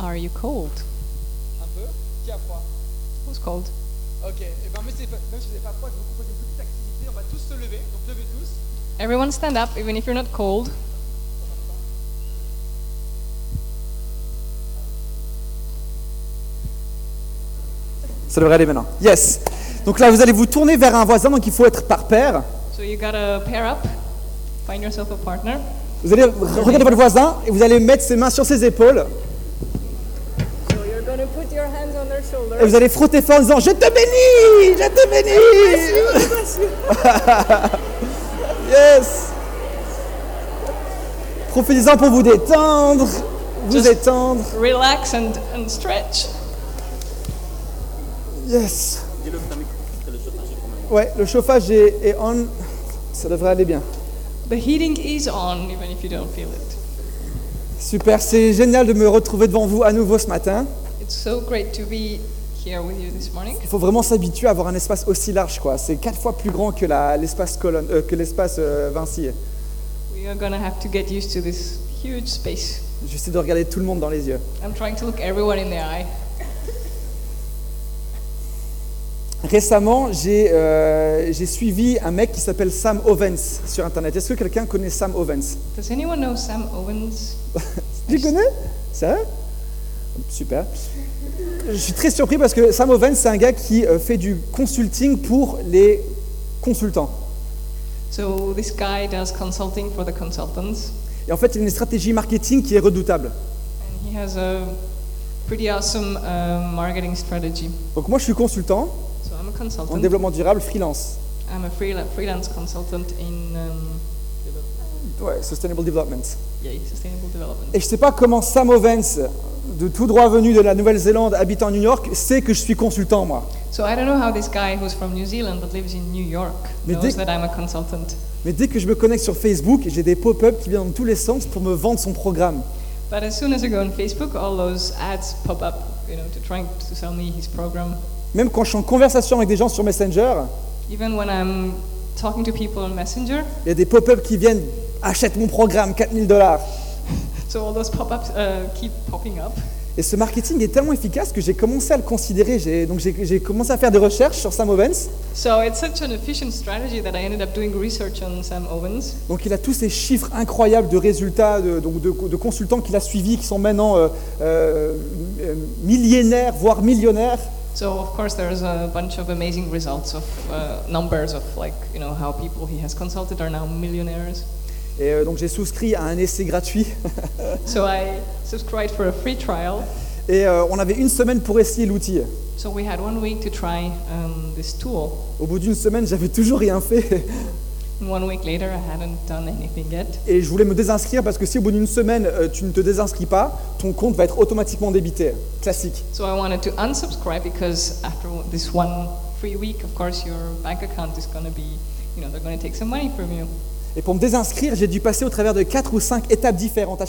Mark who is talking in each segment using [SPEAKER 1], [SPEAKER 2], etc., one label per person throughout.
[SPEAKER 1] Are you cold?
[SPEAKER 2] Un peu Qui a froid?
[SPEAKER 1] Who's cold?
[SPEAKER 2] Ok, et ben, c'est pas- même si vous n'avez pas froid, je vous propose une petite activité. On va tous se lever, donc levez tous.
[SPEAKER 1] Everyone stand up, even if you're not cold.
[SPEAKER 3] Ça devrait aller maintenant. Yes. Donc là, vous allez vous tourner vers un voisin, donc il faut être par paire.
[SPEAKER 1] So you gotta pair up, find yourself a partner.
[SPEAKER 3] Vous allez regarder votre voisin et vous allez mettre ses mains sur ses épaules et vous allez frotter fort en disant Je te bénis Je te bénis Yes Profitez-en pour vous détendre, vous
[SPEAKER 1] Just-
[SPEAKER 3] étendre.
[SPEAKER 1] Relax and, and stretch.
[SPEAKER 3] Yes. Ouais, le chauffage est, est on. Ça devrait aller bien.
[SPEAKER 1] The heating is on, even if you don't feel it.
[SPEAKER 3] Super, c'est génial de me retrouver devant vous à nouveau ce matin.
[SPEAKER 1] It's so great to be here with you this morning.
[SPEAKER 3] Il faut vraiment s'habituer à avoir un espace aussi large, quoi. C'est quatre fois plus grand que l'espace colonne, euh, que l'espace euh, Vinci.
[SPEAKER 1] We are gonna have to get used to this huge space.
[SPEAKER 3] J'essaie de regarder tout le monde dans les yeux.
[SPEAKER 1] I'm trying to look everyone in the eye.
[SPEAKER 3] Récemment, j'ai euh, suivi un mec qui s'appelle Sam Ovens sur Internet. Est-ce que quelqu'un connaît Sam Ovens
[SPEAKER 1] Does anyone know Sam Owens?
[SPEAKER 3] Tu connais? Sérieux Super. Je suis très surpris parce que Sam c'est un gars qui euh, fait du consulting pour les consultants.
[SPEAKER 1] So this guy does consulting for the consultants,
[SPEAKER 3] Et en fait, il a une stratégie marketing qui est redoutable.
[SPEAKER 1] and he has a pretty awesome uh, marketing strategy.
[SPEAKER 3] Donc moi, je suis consultant
[SPEAKER 1] So I'm a
[SPEAKER 3] en développement durable freelance.
[SPEAKER 1] I'm a freela- freelance consultant in um,
[SPEAKER 3] Ouais, Sustainable Development.
[SPEAKER 1] yeah, sustainable development.
[SPEAKER 3] Et je ne sais pas comment Sam Ovens, de tout droit venu de la Nouvelle-Zélande, habitant New York, sait que je suis consultant, moi.
[SPEAKER 1] So I don't know how this guy who's from New Zealand but lives in New York
[SPEAKER 3] Mais
[SPEAKER 1] knows
[SPEAKER 3] dès-
[SPEAKER 1] that I'm a consultant.
[SPEAKER 3] Mais dès que je me connecte sur Facebook, j'ai des pop-up qui viennent dans tous les sens pour me vendre son programme.
[SPEAKER 1] But as soon as I go on Facebook, all those ads pop up, you know, to trying to sell me his program.
[SPEAKER 3] Même quand je suis en conversation avec des gens sur Messenger,
[SPEAKER 1] Even when I'm talking to people on Messenger,
[SPEAKER 3] il y a des pop-up qui viennent achète mon programme, 4000 dollars.
[SPEAKER 1] so all those pop-ups uh, keep popping up.
[SPEAKER 3] Et ce marketing est tellement efficace que j'ai commencé à le considérer. Donc j'ai commencé à faire des recherches sur Sam Ovens.
[SPEAKER 1] So it's such an efficient strategy that I ended up doing research on Sam Owens.
[SPEAKER 3] Donc il a tous ces chiffres incroyables de résultats, de, donc de, de consultants qu'il a suivis, qui sont maintenant euh, euh, millénaires, voire millionnaires.
[SPEAKER 1] So of course there's a bunch of amazing results of uh, numbers of like you know how people he has consulted are now millionaires.
[SPEAKER 3] Et euh, donc j'ai souscrit à un essai gratuit.
[SPEAKER 1] So I subscribed for a free trial.
[SPEAKER 3] Et euh, on avait une semaine pour essayer l'outil.
[SPEAKER 1] So we had one week to try um, this tool.
[SPEAKER 3] Au bout d'une semaine, j'avais toujours rien fait.
[SPEAKER 1] And one week later, I hadn't done anything yet.
[SPEAKER 3] Et je voulais me désinscrire parce que si au bout d'une semaine, euh, tu ne te désinscris pas, ton compte va être automatiquement débité. Classique.
[SPEAKER 1] So I wanted to unsubscribe because after this one free week, of course, your bank account is going to be, you know, they're going to take some money from you.
[SPEAKER 3] Et pour me désinscrire, j'ai dû passer au travers de quatre ou cinq étapes différentes.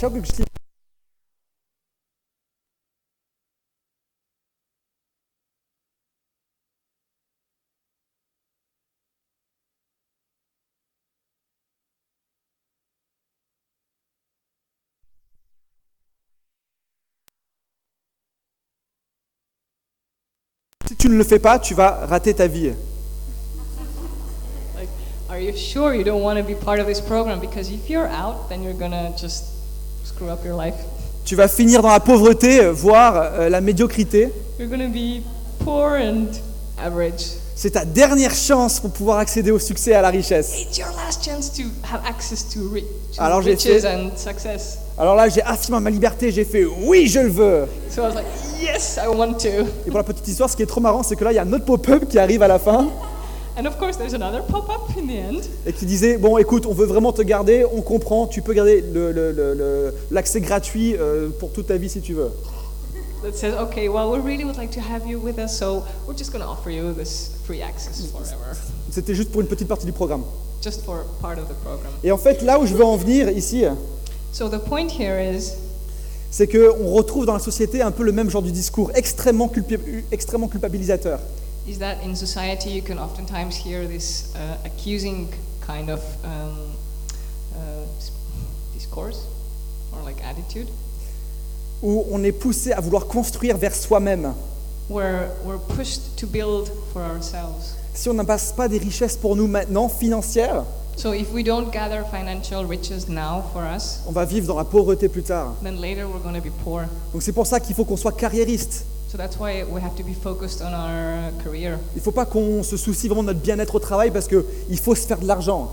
[SPEAKER 3] Si tu ne le fais pas, tu vas rater ta vie.
[SPEAKER 1] Like, are you sure you don't want to be part of this program? Because if you're out, then you're going to just screw up your life.
[SPEAKER 3] Tu vas finir dans la pauvreté, euh, voire euh, la médiocrité.
[SPEAKER 1] You're going to be poor and average.
[SPEAKER 3] C'est ta dernière chance pour pouvoir accéder au succès et à la richesse.
[SPEAKER 1] It's your last chance to have access to, ri- to
[SPEAKER 3] Alors j'ai
[SPEAKER 1] riches
[SPEAKER 3] fait-
[SPEAKER 1] and success.
[SPEAKER 3] Alors là, j'ai affirmé ma liberté, j'ai fait oui, je le veux.
[SPEAKER 1] So I was like, yes, I want to.
[SPEAKER 3] Et pour la petite histoire, ce qui est trop marrant, c'est que là, il y a un autre pop-up qui arrive à la fin
[SPEAKER 1] And of course, there's another pop-up in the end.
[SPEAKER 3] et qui disait bon, écoute, on veut vraiment te garder, on comprend, tu peux garder le- le- le- le- l'accès gratuit euh, pour toute ta vie si tu veux.
[SPEAKER 1] that says, okay, well, we really would like to have you with us, so we're just going to offer you this free access forever,
[SPEAKER 3] C'était juste pour une petite partie du programme.
[SPEAKER 1] just for part of the program.
[SPEAKER 3] Et en fait, là où je veux en venir ici,
[SPEAKER 1] So the point here is
[SPEAKER 3] c'est qu'on retrouve dans la société un peu le même genre de discours extrêmement culpabilisateur.
[SPEAKER 1] Is that in society you can oftentimes hear this uh, accusing kind of um, uh, discourse or like attitude.
[SPEAKER 3] où on est poussé à vouloir construire vers soi-même.
[SPEAKER 1] where we're pushed to build for ourselves.
[SPEAKER 3] Si on n'amasse pas des richesses pour nous maintenant, financières,
[SPEAKER 1] So if we don't gather financial riches now for us,
[SPEAKER 3] on va vivre dans la pauvreté plus tard.
[SPEAKER 1] then later we're going to be poor.
[SPEAKER 3] Donc c'est pour ça qu'il faut qu'on soit carriériste.
[SPEAKER 1] So that's why we have to be focused on our career.
[SPEAKER 3] Il ne faut pas qu'on se soucie vraiment de notre bien-être au travail parce qu'il faut se faire de l'argent.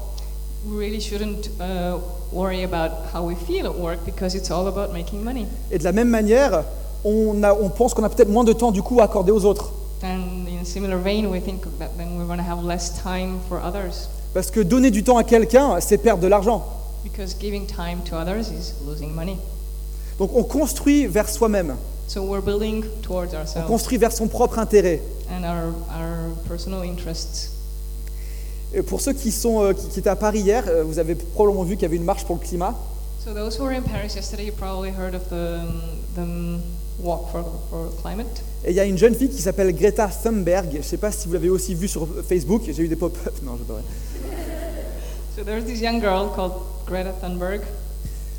[SPEAKER 1] We really shouldn't uh, worry about how we feel at work because it's all about making money.
[SPEAKER 3] Et de la même manière, on, a- on pense qu'on a peut-être moins de temps du coup à accorder aux autres.
[SPEAKER 1] And in a similar vein, we think that then we're going to have less time for others
[SPEAKER 3] Parce que donner du temps à quelqu'un, c'est perdre de l'argent.
[SPEAKER 1] because giving time to others is losing money.
[SPEAKER 3] Donc on construit vers soi-même,
[SPEAKER 1] So we're building towards
[SPEAKER 3] on construit vers son propre intérêt.
[SPEAKER 1] and our, our personal interests.
[SPEAKER 3] Et pour ceux qui, sont, euh, qui, qui étaient à Paris hier, euh, vous avez probablement vu qu'il y avait une marche pour le climat.
[SPEAKER 1] So those who were in Paris yesterday, you probably heard of the, the walk for, for climate.
[SPEAKER 3] Et il y a une jeune fille qui s'appelle Greta Thunberg. Je ne sais pas si vous l'avez aussi vue sur Facebook. J'ai eu des pop-up. Non, je devrais.
[SPEAKER 1] So there's this young girl called Greta Thunberg.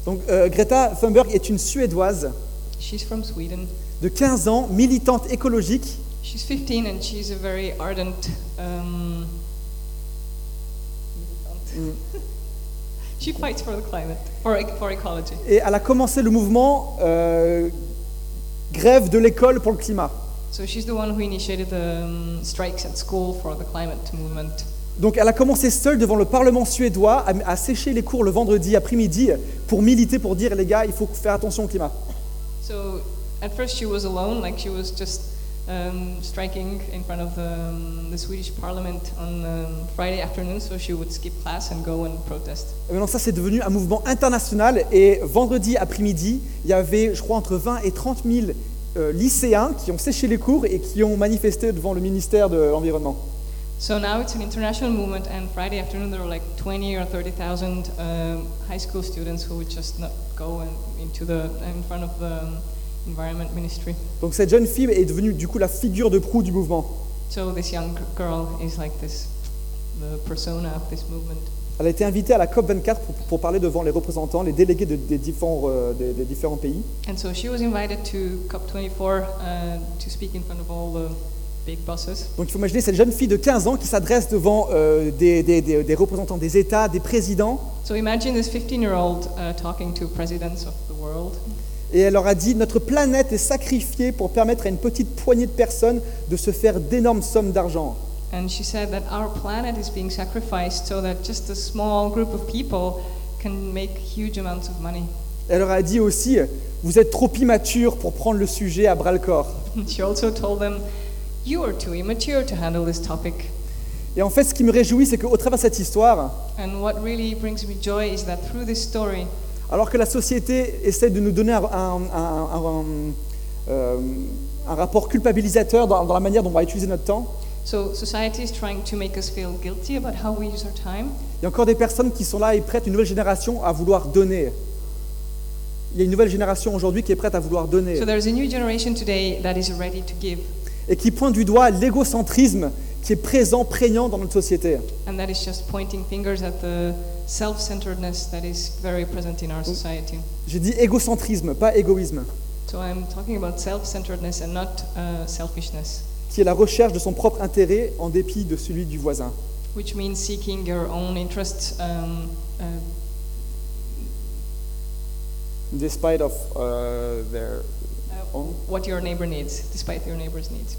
[SPEAKER 3] Donc euh, Greta Thunberg est une Suédoise
[SPEAKER 1] She's from Sweden.
[SPEAKER 3] de 15 ans, militante écologique.
[SPEAKER 1] She's 15 and she's a very ardent. Um, she fights for the climate, for, ec- for ecology.
[SPEAKER 3] Et elle a commencé le mouvement euh, Grève de l'école pour le climat.
[SPEAKER 1] So she's the one who initiated the um, strikes at school for the climate movement.
[SPEAKER 3] Donc elle a commencé seule devant le Parlement suédois à, à sécher les cours le vendredi après-midi pour militer, pour dire les gars, il faut faire attention au climat.
[SPEAKER 1] So at first she was alone, like she was just um, striking in front of um, the Swedish Parliament on um, Friday afternoon. So she would skip class and go and protest.
[SPEAKER 3] Et maintenant ça c'est devenu un mouvement international et vendredi après-midi, il y avait je crois entre 20 et 30 000 euh, lycéens qui ont séché les cours et qui ont manifesté devant le ministère de l'Environnement.
[SPEAKER 1] So now it's an international movement, and Friday afternoon there were like 20 or 30,000 um, high school students who would just not go and into the in front of the um, environment ministry.
[SPEAKER 3] Donc cette jeune fille est devenue du coup la figure de proue du mouvement.
[SPEAKER 1] So this young girl is like this, the persona of this movement.
[SPEAKER 3] Elle a été invitée à la COP24 pour, pour parler devant les représentants, les délégués de- des, différents, euh, des- des différents pays.
[SPEAKER 1] And so she was invited to COP24 uh, to speak in front of all the big bosses.
[SPEAKER 3] Donc il faut imaginer cette jeune fille de 15 ans qui s'adresse devant euh, des, des- des- des représentants des États, des présidents,
[SPEAKER 1] So imagine this 15-year-old uh, talking to presidents of the world,
[SPEAKER 3] et elle leur a dit Notre planète est sacrifiée pour permettre à une petite poignée de personnes de se faire d'énormes sommes d'argent.
[SPEAKER 1] and she said that our planet is being sacrificed so that just a small group of people can make huge amounts of money.
[SPEAKER 3] Elle leur a dit aussi Vous êtes trop immature pour prendre le sujet à bras le corps.
[SPEAKER 1] She also told them, You are too immature to handle this topic.
[SPEAKER 3] Et en fait, ce qui me réjouit, c'est qu'au travers de cette histoire,
[SPEAKER 1] And what really brings me joy is that through this story,
[SPEAKER 3] alors que la société essaie de nous donner un, un- un- un- euh, un rapport culpabilisateur dans, dans la manière dont on va utiliser notre temps,
[SPEAKER 1] so society is trying to make us feel guilty about how we use our time.
[SPEAKER 3] il y a encore des personnes qui sont là et prêtes, une nouvelle génération, à vouloir donner. Il y a une nouvelle génération aujourd'hui qui est prête à vouloir donner
[SPEAKER 1] So there's a new generation today that is ready to give,
[SPEAKER 3] et qui pointe du doigt l'égocentrisme qui est présent, prégnant dans notre société.
[SPEAKER 1] and that is just pointing fingers at the self-centeredness that is very present in our society.
[SPEAKER 3] J'ai dit égocentrisme, pas égoïsme,
[SPEAKER 1] So I'm talking about self-centeredness and not uh, selfishness,
[SPEAKER 3] qui est la recherche de son propre intérêt en dépit de celui du voisin.
[SPEAKER 1] which means seeking your own um, uh,
[SPEAKER 3] Despite of uh, their.
[SPEAKER 1] What your neighbor needs, despite your neighbor's needs.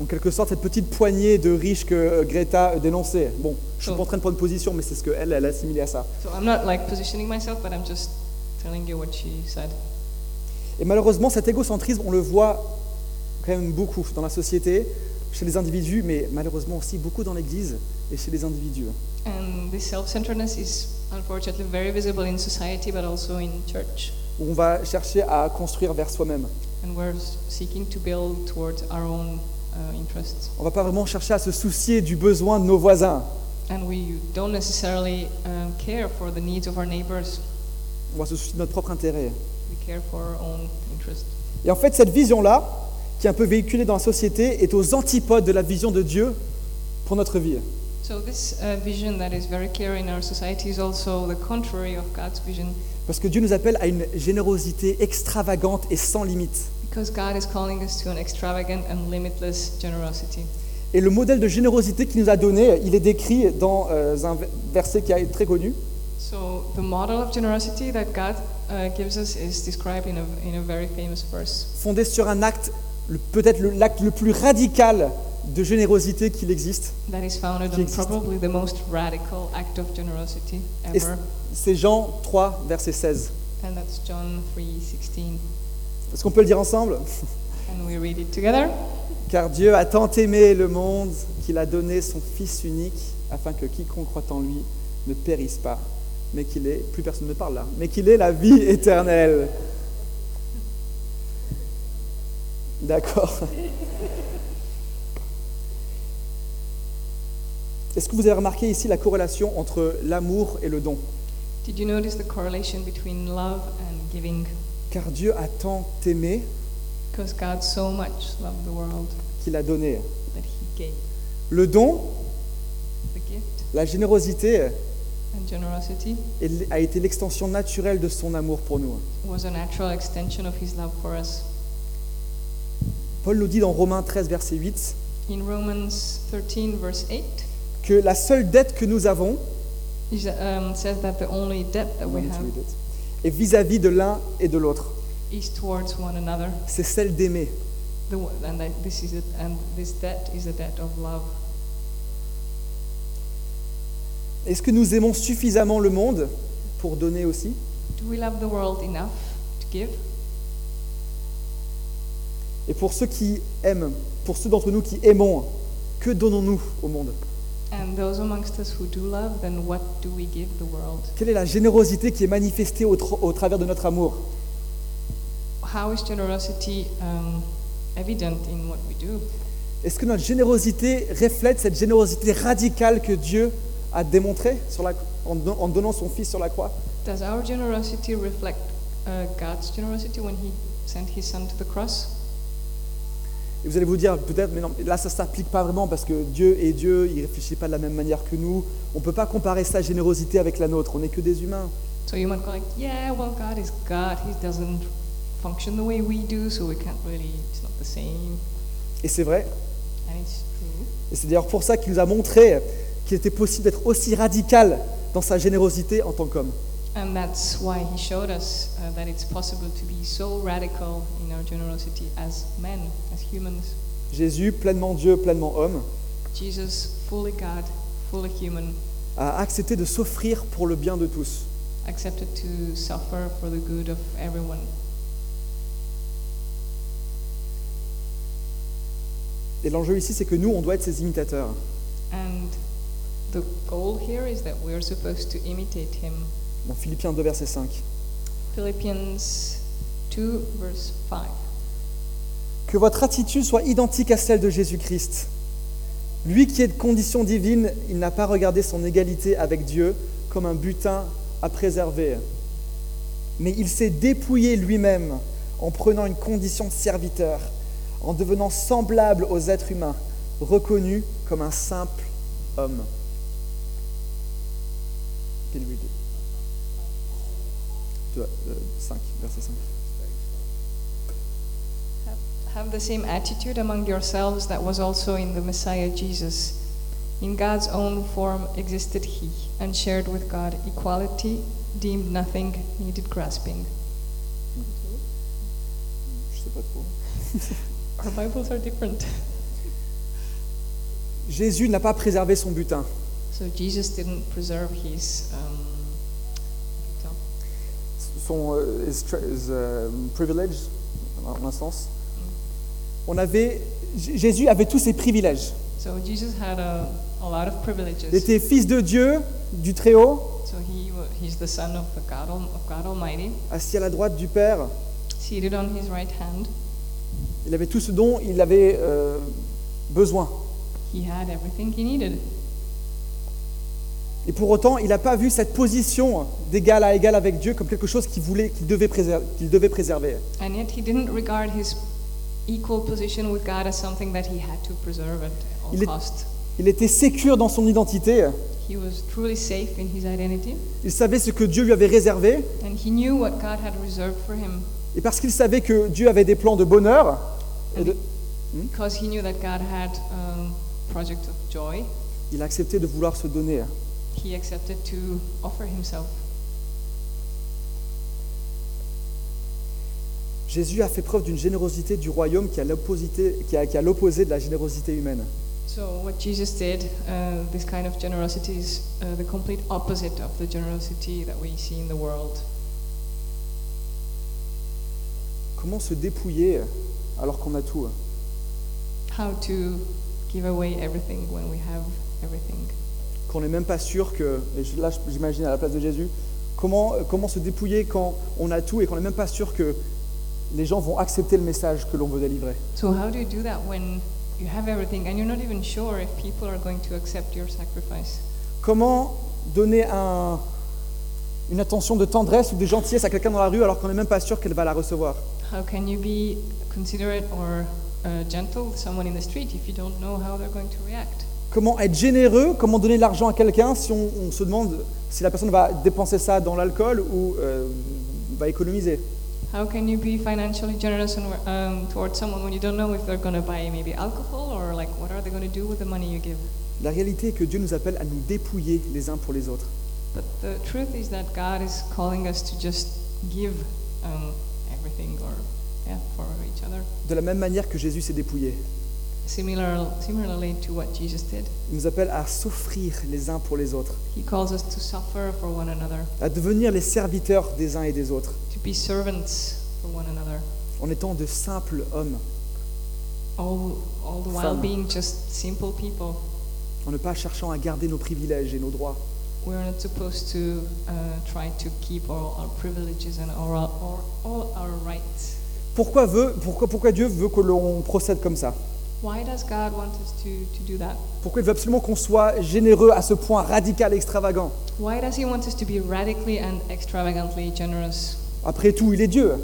[SPEAKER 3] En quelque sorte, cette petite poignée de riches que euh, Greta euh, dénonçait. Bon, je suis
[SPEAKER 1] Oh.
[SPEAKER 3] pas en train de prendre position, mais c'est ce qu'elle, elle a assimilé à ça.
[SPEAKER 1] So I'm not like positioning myself, but I'm just telling you what she said.
[SPEAKER 3] Et malheureusement, cet égocentrisme, on le voit quand même beaucoup dans la société, chez les individus, mais malheureusement aussi beaucoup dans l'Église et chez les individus.
[SPEAKER 1] And this self-centeredness is unfortunately very visible in society, but also in church.
[SPEAKER 3] Où on va chercher à construire vers soi-même.
[SPEAKER 1] To uh.
[SPEAKER 3] On va pas vraiment chercher à se soucier du besoin de nos voisins.
[SPEAKER 1] And we don't necessarily um, care for the needs of our neighbors.
[SPEAKER 3] On va se soucier de notre propre intérêt.
[SPEAKER 1] We care for our own interests.
[SPEAKER 3] Et en fait, cette vision-là, qui est un peu véhiculée dans la société, est aux antipodes de la vision de Dieu pour notre vie.
[SPEAKER 1] So this uh, vision that is very clear in our society is also the contrary of God's vision,
[SPEAKER 3] Parce que Dieu nous appelle à une générosité extravagante et sans limite.
[SPEAKER 1] because God is calling us to an extravagant and limitless generosity.
[SPEAKER 3] Et le modèle de générosité qu'il nous a donné, il est décrit dans euh, un verset qui est très connu.
[SPEAKER 1] So the model of generosity that God uh, gives us is described in a, in a very famous verse.
[SPEAKER 3] fondé sur un acte, peut-être l'acte le plus radical de générosité qu'il existe.
[SPEAKER 1] That is founded
[SPEAKER 3] Qui
[SPEAKER 1] on
[SPEAKER 3] existe.
[SPEAKER 1] probably the most radical act of generosity
[SPEAKER 3] Et
[SPEAKER 1] ever,
[SPEAKER 3] c'est Jean 3, verset 16.
[SPEAKER 1] and that's John 3:16.
[SPEAKER 3] Est-ce qu'on peut le dire ensemble?
[SPEAKER 1] And we read it together?
[SPEAKER 3] Car Dieu a tant aimé le monde qu'il a donné son Fils unique, afin que quiconque croit en lui ne périsse pas, mais qu'il ait, plus personne ne parle là, mais qu'il ait la vie éternelle. D'accord. Est-ce que vous avez remarqué ici la corrélation entre l'amour et le don
[SPEAKER 1] Did you notice the correlation between love and giving?
[SPEAKER 3] Car Dieu a tant aimé
[SPEAKER 1] Because God so much loved the world
[SPEAKER 3] qu'il a donné.
[SPEAKER 1] that He gave
[SPEAKER 3] Le don,
[SPEAKER 1] the gift
[SPEAKER 3] la générosité,
[SPEAKER 1] and generosity
[SPEAKER 3] est- a été l'extension naturelle de son amour pour nous.
[SPEAKER 1] was a natural extension of His love for us.
[SPEAKER 3] Paul nous dit dans Romains 13, verset 8,
[SPEAKER 1] In Romans 13, verse 8,
[SPEAKER 3] que la seule dette que nous avons
[SPEAKER 1] it um, says that the only debt that we have
[SPEAKER 3] est vis-à-vis de l'un et de l'autre. C'est celle d'aimer. Est-ce que nous aimons suffisamment le monde pour donner aussi?
[SPEAKER 1] Do we love the world enough to give?
[SPEAKER 3] Et pour ceux qui aiment, pour ceux d'entre nous qui aimons, que donnons-nous au monde?
[SPEAKER 1] And those amongst us who do love, then what do we give the world?
[SPEAKER 3] Quelle est la générosité qui est manifestée au, tra- au travers de notre amour?
[SPEAKER 1] How is generosity um, evident in what we do?
[SPEAKER 3] Est-ce que notre générosité reflète cette générosité radicale que Dieu a démontrée sur la- en, don- en donnant son Fils sur la croix?
[SPEAKER 1] Does our generosity reflect uh, God's generosity when He sent His Son to the cross?
[SPEAKER 3] Et vous allez vous dire peut-être, mais non, là ça ne s'applique pas vraiment parce que Dieu est Dieu, il ne réfléchit pas de la même manière que nous. On ne peut pas comparer sa générosité avec la nôtre, on n'est que des humains.
[SPEAKER 1] So you might go like, yeah, well, God is God. He doesn't function the way we do, so we can't really. It's not the same,
[SPEAKER 3] Et c'est vrai.
[SPEAKER 1] and it's true.
[SPEAKER 3] Et c'est d'ailleurs pour ça qu'il nous a montré qu'il était possible d'être aussi radical dans sa générosité en tant qu'homme.
[SPEAKER 1] And that's why He showed us uh, that it's possible to be so radical in our generosity as men, as humans.
[SPEAKER 3] Jésus, pleinement Dieu, pleinement homme,
[SPEAKER 1] Jesus, fully God, fully human,
[SPEAKER 3] a accepté de s'offrir pour le bien de tous.
[SPEAKER 1] accepted to suffer for the good of everyone.
[SPEAKER 3] Et l'enjeu ici, c'est que nous, on doit être ses imitateurs.
[SPEAKER 1] And the goal here is that we're supposed to imitate him.
[SPEAKER 3] Dans Philippiens 2, verset 5.
[SPEAKER 1] Philippians 2, verse 5.
[SPEAKER 3] Que votre attitude soit identique à celle de Jésus-Christ. Lui qui est de condition divine, il n'a pas regardé son égalité avec Dieu comme un butin à préserver. Mais il s'est dépouillé lui-même en prenant une condition de serviteur, en devenant semblable aux êtres humains, reconnu comme un simple homme. Can you read it? Euh, cinq, verset 5.
[SPEAKER 1] Have, the same attitude among yourselves that was also in the Messiah Jesus. In God's own form existed he, and shared with God equality, deemed nothing, needed grasping.
[SPEAKER 3] Je sais pas trop.
[SPEAKER 1] Our Bibles are different.
[SPEAKER 3] Jésus n'a pas préservé son butin.
[SPEAKER 1] So Jesus didn't preserve his. Um,
[SPEAKER 3] son euh, his tra- his, euh, privilege, en un sens. On avait, Jésus avait tous ses privilèges.
[SPEAKER 1] so Jesus had a, a lot of privileges.
[SPEAKER 3] Il était fils de Dieu, du Très-Haut,
[SPEAKER 1] So he he's the son of the God, of God Almighty,
[SPEAKER 3] assis à la droite du Père.
[SPEAKER 1] seated on his right hand.
[SPEAKER 3] Il avait tout ce dont il avait euh, besoin.
[SPEAKER 1] He had everything he needed.
[SPEAKER 3] Et pour autant, il n'a pas vu cette position d'égal à égal avec Dieu comme quelque chose qu'il voulait, qu'il devait, préser- qu'il devait préserver.
[SPEAKER 1] And yet he didn't regard his equal position with God as something that he had to preserve at all
[SPEAKER 3] Il est-
[SPEAKER 1] cost.
[SPEAKER 3] Il était sécure dans son identité.
[SPEAKER 1] He was truly safe in his identity,
[SPEAKER 3] Il savait ce que Dieu lui avait réservé.
[SPEAKER 1] and he knew what God had reserved for him
[SPEAKER 3] Et parce qu'il savait que Dieu avait des plans de bonheur, et de-
[SPEAKER 1] because he knew that God had a project of joy.
[SPEAKER 3] il a accepté de vouloir se donner.
[SPEAKER 1] He accepted to offer himself.
[SPEAKER 3] Jésus a fait preuve d'une générosité du royaume qui à l'opposé de la générosité humaine.
[SPEAKER 1] So what Jesus did, uh, this kind of generosity is uh, the complete opposite of the generosity that we see in the world.
[SPEAKER 3] Comment se dépouiller alors qu'on a tout?
[SPEAKER 1] How to give away everything when we have everything?
[SPEAKER 3] Qu'on n'est même pas sûr que, et là j'imagine à la place de Jésus, comment, comment se dépouiller quand on a tout et qu'on n'est même pas sûr que les gens vont accepter le message que l'on veut délivrer.
[SPEAKER 1] So how do you do that when you have everything and you're not even sure if people are going to accept your sacrifice?
[SPEAKER 3] Comment donner un- une attention de tendresse ou de gentillesse à quelqu'un dans la rue alors qu'on n'est même pas sûr qu'elle va la recevoir?
[SPEAKER 1] How can you be considerate or uh, gentle with someone in the street if you don't know how they're going to react?
[SPEAKER 3] Comment être généreux Comment donner de l'argent à quelqu'un si on, on se demande si la personne va dépenser ça dans l'alcool ou euh, va économiser
[SPEAKER 1] How can you be financially generous and, um, towards someone when you don't know if they're going to buy maybe alcohol or like what are they going to do with the money you give?
[SPEAKER 3] La réalité est que Dieu nous appelle à nous dépouiller les uns pour les autres.
[SPEAKER 1] But the truth is that God is calling us to just give um, everything or yeah for each other.
[SPEAKER 3] De la même manière que Jésus s'est dépouillé.
[SPEAKER 1] Similar, similarly to what Jesus did,
[SPEAKER 3] Il nous appelle à s'offrir les uns pour les autres,
[SPEAKER 1] He calls us to suffer for one another,
[SPEAKER 3] à devenir les serviteurs des uns et des autres,
[SPEAKER 1] to be servants for one another,
[SPEAKER 3] en étant de simples hommes,
[SPEAKER 1] all all the while
[SPEAKER 3] Femme.
[SPEAKER 1] being just simple people.
[SPEAKER 3] en ne pas cherchant à garder nos privilèges et nos droits,
[SPEAKER 1] We're not supposed to uh, try to keep all our privileges and all our, all, all our rights.
[SPEAKER 3] Pourquoi, veut, pourquoi, pourquoi Dieu veut que l'on procède comme ça?
[SPEAKER 1] Why does God want us to, to do that?
[SPEAKER 3] Pourquoi il veut absolument qu'on soit généreux à ce point radical, extravagant?
[SPEAKER 1] Why does He want us to be radically and extravagantly generous?
[SPEAKER 3] Après tout, il est Dieu.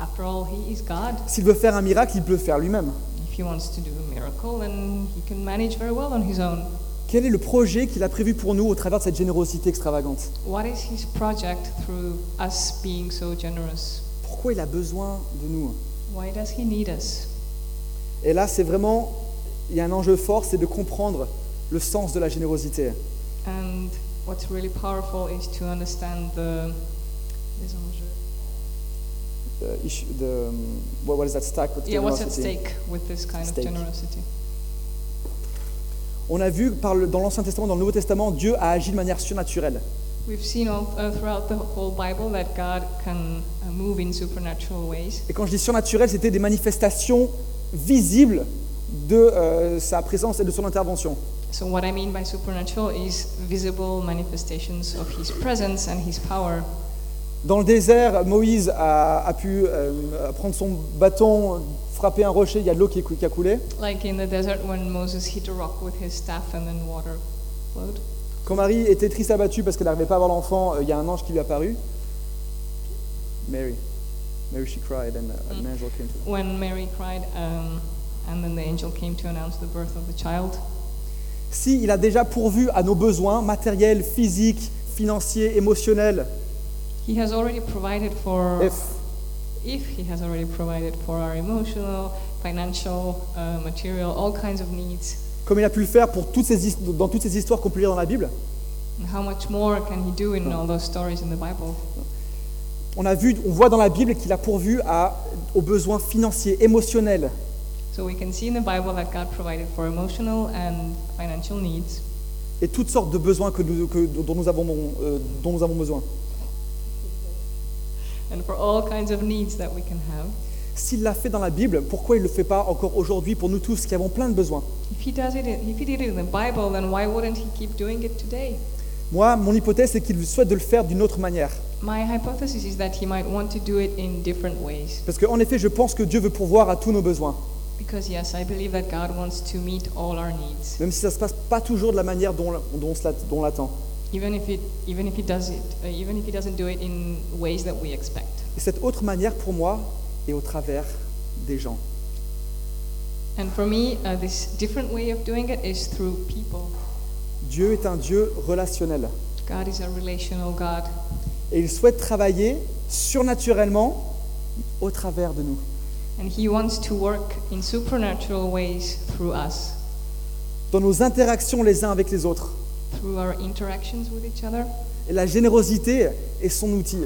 [SPEAKER 1] After all, He is God.
[SPEAKER 3] S'il veut faire un miracle, il peut le faire lui-même.
[SPEAKER 1] If He wants to do a miracle, then He can manage very well on His own.
[SPEAKER 3] Quel est le projet qu'il a prévu pour nous au travers de cette générosité extravagante?
[SPEAKER 1] What is His project through us being so generous?
[SPEAKER 3] Pourquoi il a besoin de nous?
[SPEAKER 1] Why does He need us?
[SPEAKER 3] Et là, c'est vraiment, il y a un enjeu fort, c'est de comprendre le sens de la générosité.
[SPEAKER 1] And what's really powerful is to understand the. les enjeux.
[SPEAKER 3] The issue- the, um, what, what is at stake with
[SPEAKER 1] Yeah, what's at stake with this kind
[SPEAKER 3] Stake.
[SPEAKER 1] of generosity?
[SPEAKER 3] On a vu par le- dans l'Ancien Testament, dans le Nouveau Testament, Dieu a agi de manière surnaturelle.
[SPEAKER 1] We've seen all, uh, throughout the whole Bible that God can uh, move in supernatural ways.
[SPEAKER 3] Et quand je dis surnaturel, c'était des manifestations visibles de euh, sa présence et de son intervention.
[SPEAKER 1] So, what I mean by supernatural is visible manifestations of His presence and His power.
[SPEAKER 3] Dans le désert, Moïse a, a pu euh, prendre son bâton, frapper un rocher, il y a de l'eau qui, qui a coulé.
[SPEAKER 1] Like in the desert when Moses hit a rock with his staff and then water flowed.
[SPEAKER 3] Quand Marie était triste abattue parce qu'elle n'arrivait pas à avoir l'enfant, euh, il y a un ange qui lui est apparu. Mary. Mary, she cried and uh, an
[SPEAKER 1] Mm.
[SPEAKER 3] angel came to her.
[SPEAKER 1] When Mary cried, um, and then the angel came to announce the birth of the child.
[SPEAKER 3] Si il a déjà pourvu à nos besoins matériels, physiques, financiers, émotionnels,
[SPEAKER 1] He has already provided for.
[SPEAKER 3] if,
[SPEAKER 1] if he has already provided for our emotional, financial, uh, material, all kinds of needs,
[SPEAKER 3] comme il a pu le faire pour toutes ces, dans toutes ces histoires qu'on peut lire dans la Bible,
[SPEAKER 1] and how much more can he do in all those stories in the Bible?
[SPEAKER 3] On a vu, on voit dans la Bible qu'il a pourvu à, aux besoins financiers, émotionnels,
[SPEAKER 1] So we can see in the Bible that God provided for emotional and financial needs
[SPEAKER 3] et toutes sortes de besoins que nous- que- dont, nous avons, euh, dont nous avons besoin.
[SPEAKER 1] and for all kinds of needs that we can have.
[SPEAKER 3] S'il l'a fait dans la Bible, pourquoi il ne le fait pas encore aujourd'hui pour nous tous qui avons plein de besoins? Moi, mon hypothèse, c'est qu'il souhaite de le faire d'une autre manière.
[SPEAKER 1] My hypothesis is that he might want to do it in different ways.
[SPEAKER 3] Parce qu'en effet, je pense que Dieu veut pourvoir à tous nos besoins.
[SPEAKER 1] Because yes, I believe that God wants to meet all our needs,
[SPEAKER 3] Même si ça ne se passe pas toujours de la manière dont, on dont l'attend.
[SPEAKER 1] even if it, even if he does it, uh, even if he doesn't do it in ways that we expect.
[SPEAKER 3] Et cette autre manière, pour moi, est au travers des gens.
[SPEAKER 1] And for me, uh, this different way of doing it is through people.
[SPEAKER 3] Dieu est un Dieu relationnel.
[SPEAKER 1] God is a relational God,
[SPEAKER 3] Et il souhaite travailler surnaturellement au travers de nous.
[SPEAKER 1] and He wants to work in supernatural ways through us,
[SPEAKER 3] Dans nos interactions les uns avec les autres.
[SPEAKER 1] through our interactions with each other.
[SPEAKER 3] Et la générosité est son outil.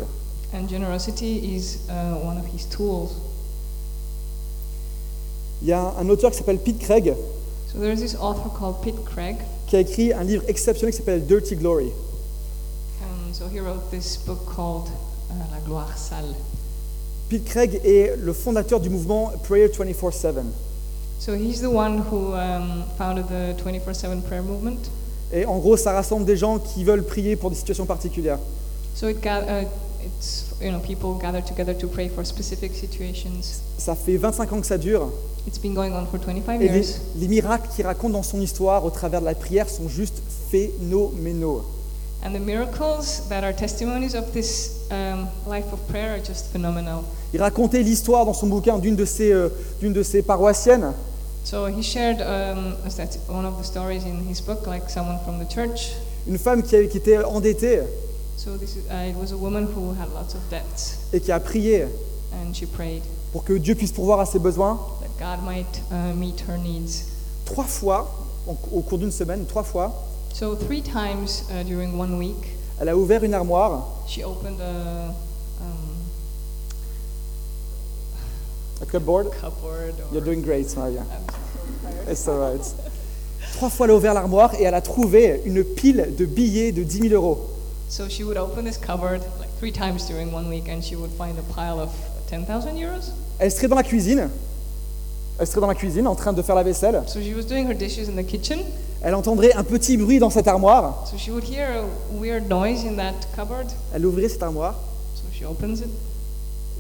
[SPEAKER 1] And generosity is uh, one of His tools.
[SPEAKER 3] Il y a un auteur qui s'appelle Pete Craig
[SPEAKER 1] So there's this author called Pete Craig.
[SPEAKER 3] Qui a écrit un livre exceptionnel qui s'appelle Dirty Glory.
[SPEAKER 1] Um, so he wrote this book called uh, La Gloire Sale.
[SPEAKER 3] Pete Craig est le fondateur du mouvement Prayer 24/7.
[SPEAKER 1] So he's the one who um, founded the 24/7 prayer movement.
[SPEAKER 3] Et en gros, ça rassemble des gens qui veulent prier pour des situations particulières.
[SPEAKER 1] So it ga- uh, it's you know people gather together to pray for specific situations.
[SPEAKER 3] Ça fait 25 ans que ça dure.
[SPEAKER 1] It's been going on for 25
[SPEAKER 3] Et les,
[SPEAKER 1] years,
[SPEAKER 3] les miracles qu'il raconte dans son histoire au travers de la prière sont juste phénoménaux.
[SPEAKER 1] and the miracles that are testimonies of this um, life of prayer are just phenomenal.
[SPEAKER 3] Il racontait l'histoire dans son bouquin d'une de ses, euh, d'une de ses paroissiennes
[SPEAKER 1] So he shared um, as that's one of the stories in his book, like someone from the church.
[SPEAKER 3] une femme qui était endettée
[SPEAKER 1] So this is, uh, it was a woman who had lots of debts,
[SPEAKER 3] et qui a prié
[SPEAKER 1] and she prayed
[SPEAKER 3] pour que Dieu puisse pourvoir à ses besoins.
[SPEAKER 1] that God might uh, meet her needs.
[SPEAKER 3] Trois fois, en- au cours d'une semaine, trois fois,
[SPEAKER 1] So three times uh, during one week,
[SPEAKER 3] elle a ouvert une armoire,
[SPEAKER 1] she opened a um,
[SPEAKER 3] a cupboard?
[SPEAKER 1] cupboard. Or,
[SPEAKER 3] You're doing great, Maria. Trois fois, elle a ouvert l'armoire et elle a trouvé une pile de billets de 10 000 euros.
[SPEAKER 1] So she would open this cupboard like three times during one week, and she would find a pile of 10,000 euros?
[SPEAKER 3] Elle serait dans la cuisine. Elle serait dans la cuisine en train de faire la vaisselle.
[SPEAKER 1] So she was doing her dishes in the kitchen.
[SPEAKER 3] Elle entendrait un petit bruit dans cette armoire.
[SPEAKER 1] So she would hear a weird noise in that cupboard.
[SPEAKER 3] Elle ouvrait cette armoire
[SPEAKER 1] So she opens it,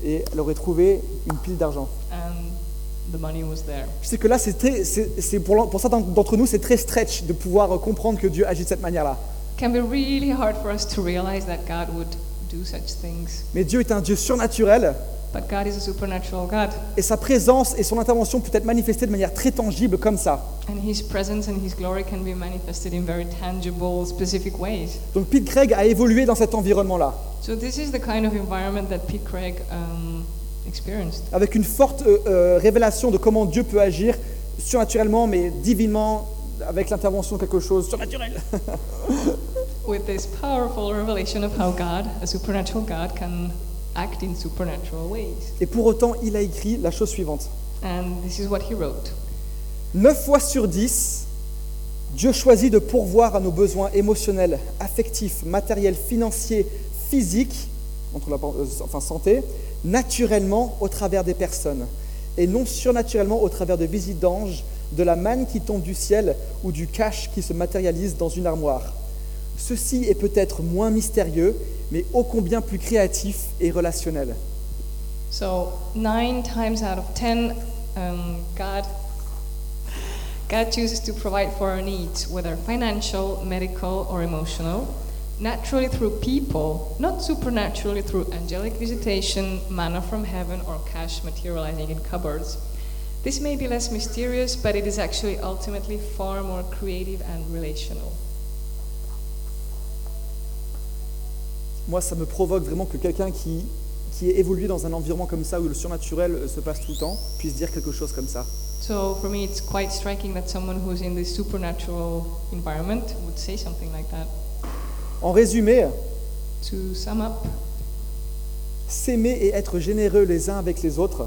[SPEAKER 3] et elle aurait trouvé une pile d'argent.
[SPEAKER 1] and the money was there.
[SPEAKER 3] Je sais que là, c'est pour, pour certains d'entre nous, c'est très stretch de pouvoir euh, comprendre que Dieu agit de cette manière-là.
[SPEAKER 1] It can be really hard for us to realize that God would do such things.
[SPEAKER 3] Mais Dieu est un Dieu surnaturel
[SPEAKER 1] But God is a supernatural God,
[SPEAKER 3] et sa présence et son intervention peut être manifestée de manière très tangible comme ça.
[SPEAKER 1] and His presence and His glory can be manifested in very tangible, specific ways.
[SPEAKER 3] Donc Pete Craig a évolué dans cet environnement-là,
[SPEAKER 1] So this is the kind of environment that Pete Craig um, experienced,
[SPEAKER 3] avec une forte euh, euh, révélation de comment Dieu peut agir surnaturellement, mais divinement, avec l'intervention de quelque chose surnaturel.
[SPEAKER 1] with this powerful revelation of how God, a supernatural God, can act in supernatural ways.
[SPEAKER 3] Et pour autant, il a écrit la chose suivante.
[SPEAKER 1] And this is what he wrote.
[SPEAKER 3] Neuf fois sur dix, Dieu choisit de pourvoir à nos besoins émotionnels, affectifs, matériels, financiers, physiques, entre la, euh, enfin santé, naturellement au travers des personnes, et non surnaturellement au travers de visites d'anges, de la manne qui tombe du ciel ou du cash qui se matérialise dans une armoire. Ceci est peut-être moins mystérieux, mais ô combien plus créatif et relationnel.
[SPEAKER 1] So nine times out of ten, um, God God chooses to provide for our needs, whether financial, medical, or emotional, naturally through people, not supernaturally through angelic visitation, manna from heaven, or cash materializing in cupboards. This may be less mysterious, but it is actually ultimately far more creative and relational.
[SPEAKER 3] Moi, ça me provoque vraiment que quelqu'un qui, qui est évolué dans un environnement comme ça, où le surnaturel euh, se passe tout le temps, puisse dire quelque chose comme ça.
[SPEAKER 1] So for me, it's quite striking that someone who's in this supernatural environment would say something like that.
[SPEAKER 3] En résumé,
[SPEAKER 1] To sum up,
[SPEAKER 3] s'aimer et être généreux les uns avec les autres,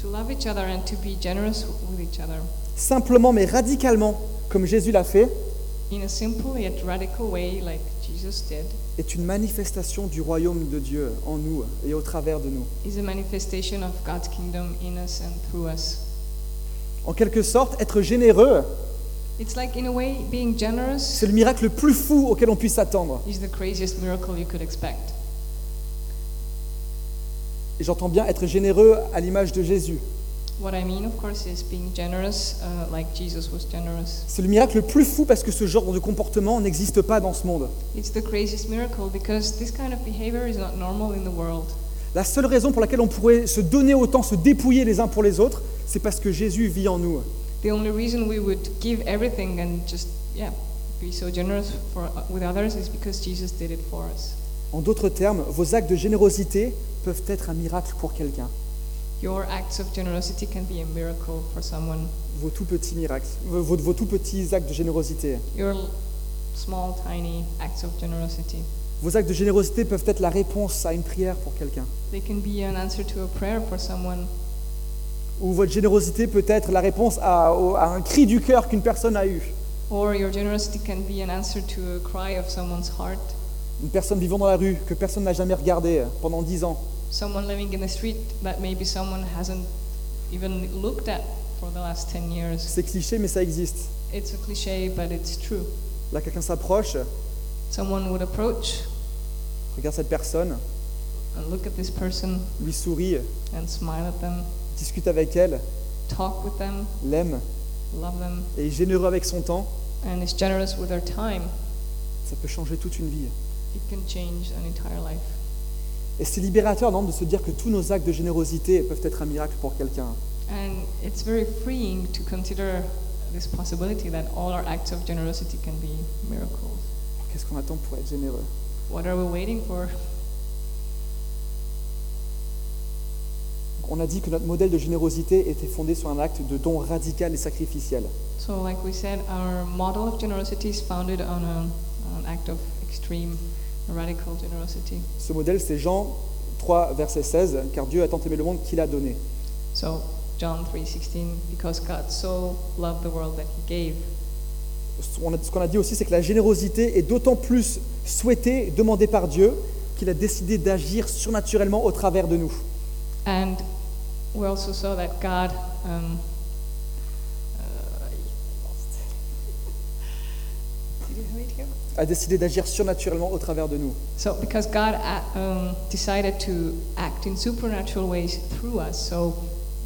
[SPEAKER 1] to love each other and to be generous with each other
[SPEAKER 3] simplement mais radicalement, comme Jésus l'a fait,
[SPEAKER 1] in a simple yet radical way, like Jesus did,
[SPEAKER 3] est une manifestation du royaume de Dieu en nous et au travers de nous.
[SPEAKER 1] is a manifestation of God's kingdom in us and through us.
[SPEAKER 3] En quelque sorte, être généreux,
[SPEAKER 1] It's like, in a way, being generous
[SPEAKER 3] c'est le miracle le plus fou auquel on puisse s'attendre.
[SPEAKER 1] is the craziest miracle you could expect.
[SPEAKER 3] Et j'entends bien être généreux à l'image de Jésus. C'est le miracle le plus fou parce que ce genre de comportement n'existe pas dans ce monde. La seule raison pour laquelle on pourrait se donner autant, se dépouiller les uns pour les autres, c'est parce que Jésus vit en nous.
[SPEAKER 1] The only reason we would give everything and just yeah be so generous for with others is because Jesus did it for us.
[SPEAKER 3] En d'autres termes, vos actes de générosité peuvent être un miracle pour quelqu'un.
[SPEAKER 1] Your acts of generosity can be a miracle for someone.
[SPEAKER 3] Vos tout petits miracles, vos, vos- tout petits actes de générosité.
[SPEAKER 1] Your small, tiny acts of generosity.
[SPEAKER 3] Vos actes de générosité peuvent être la réponse à une prière pour quelqu'un.
[SPEAKER 1] They can be an answer to a prayer for someone.
[SPEAKER 3] Ou votre générosité peut être la réponse à, à un cri du cœur qu'une personne a eu.
[SPEAKER 1] Or your generosity can be an answer to a cry of someone's heart.
[SPEAKER 3] Une personne vivant dans la rue que personne n'a jamais regardée pendant dix ans.
[SPEAKER 1] Someone living in the street that maybe someone hasn't even looked at for the last 10 years.
[SPEAKER 3] C'est cliché, mais ça existe.
[SPEAKER 1] It's a cliche, but it's true.
[SPEAKER 3] Là, quelqu'un s'approche,
[SPEAKER 1] Someone would approach
[SPEAKER 3] regarde cette personne,
[SPEAKER 1] and look at this person
[SPEAKER 3] lui sourit,
[SPEAKER 1] and smile at them,
[SPEAKER 3] discute avec elle,
[SPEAKER 1] talk with them,
[SPEAKER 3] l'aime
[SPEAKER 1] love them,
[SPEAKER 3] et est généreux avec son temps,
[SPEAKER 1] and is generous with their time.
[SPEAKER 3] ça peut changer toute une vie.
[SPEAKER 1] It can change an entire life.
[SPEAKER 3] Et c'est libérateur, non, de se dire que tous nos actes de générosité peuvent être un miracle pour quelqu'un.
[SPEAKER 1] And it's very freeing to consider this possibility that all our acts of generosity can be miracles.
[SPEAKER 3] Qu'est-ce qu'on attend pour être généreux?
[SPEAKER 1] What are we waiting for?
[SPEAKER 3] On a dit que notre modèle de générosité était fondé sur un acte de don radical et sacrificiel.
[SPEAKER 1] So, like we said, our model of generosity is founded on a, an act of extreme, radical generosity.
[SPEAKER 3] Ce modèle, c'est Jean 3, verset 16, car Dieu a tant aimé le monde qu'il a donné.
[SPEAKER 1] So, John 3:16, because God so loved the world that He gave.
[SPEAKER 3] Ce qu'on a dit aussi, c'est que la générosité est d'autant plus souhaitée, demandée par Dieu, qu'il a décidé d'agir surnaturellement au travers de nous.
[SPEAKER 1] And we also saw that God. Um, uh, did you have it here?
[SPEAKER 3] A décidé d'agir surnaturellement au travers de nous.
[SPEAKER 1] So, because God um, decided to act in supernatural ways through us, so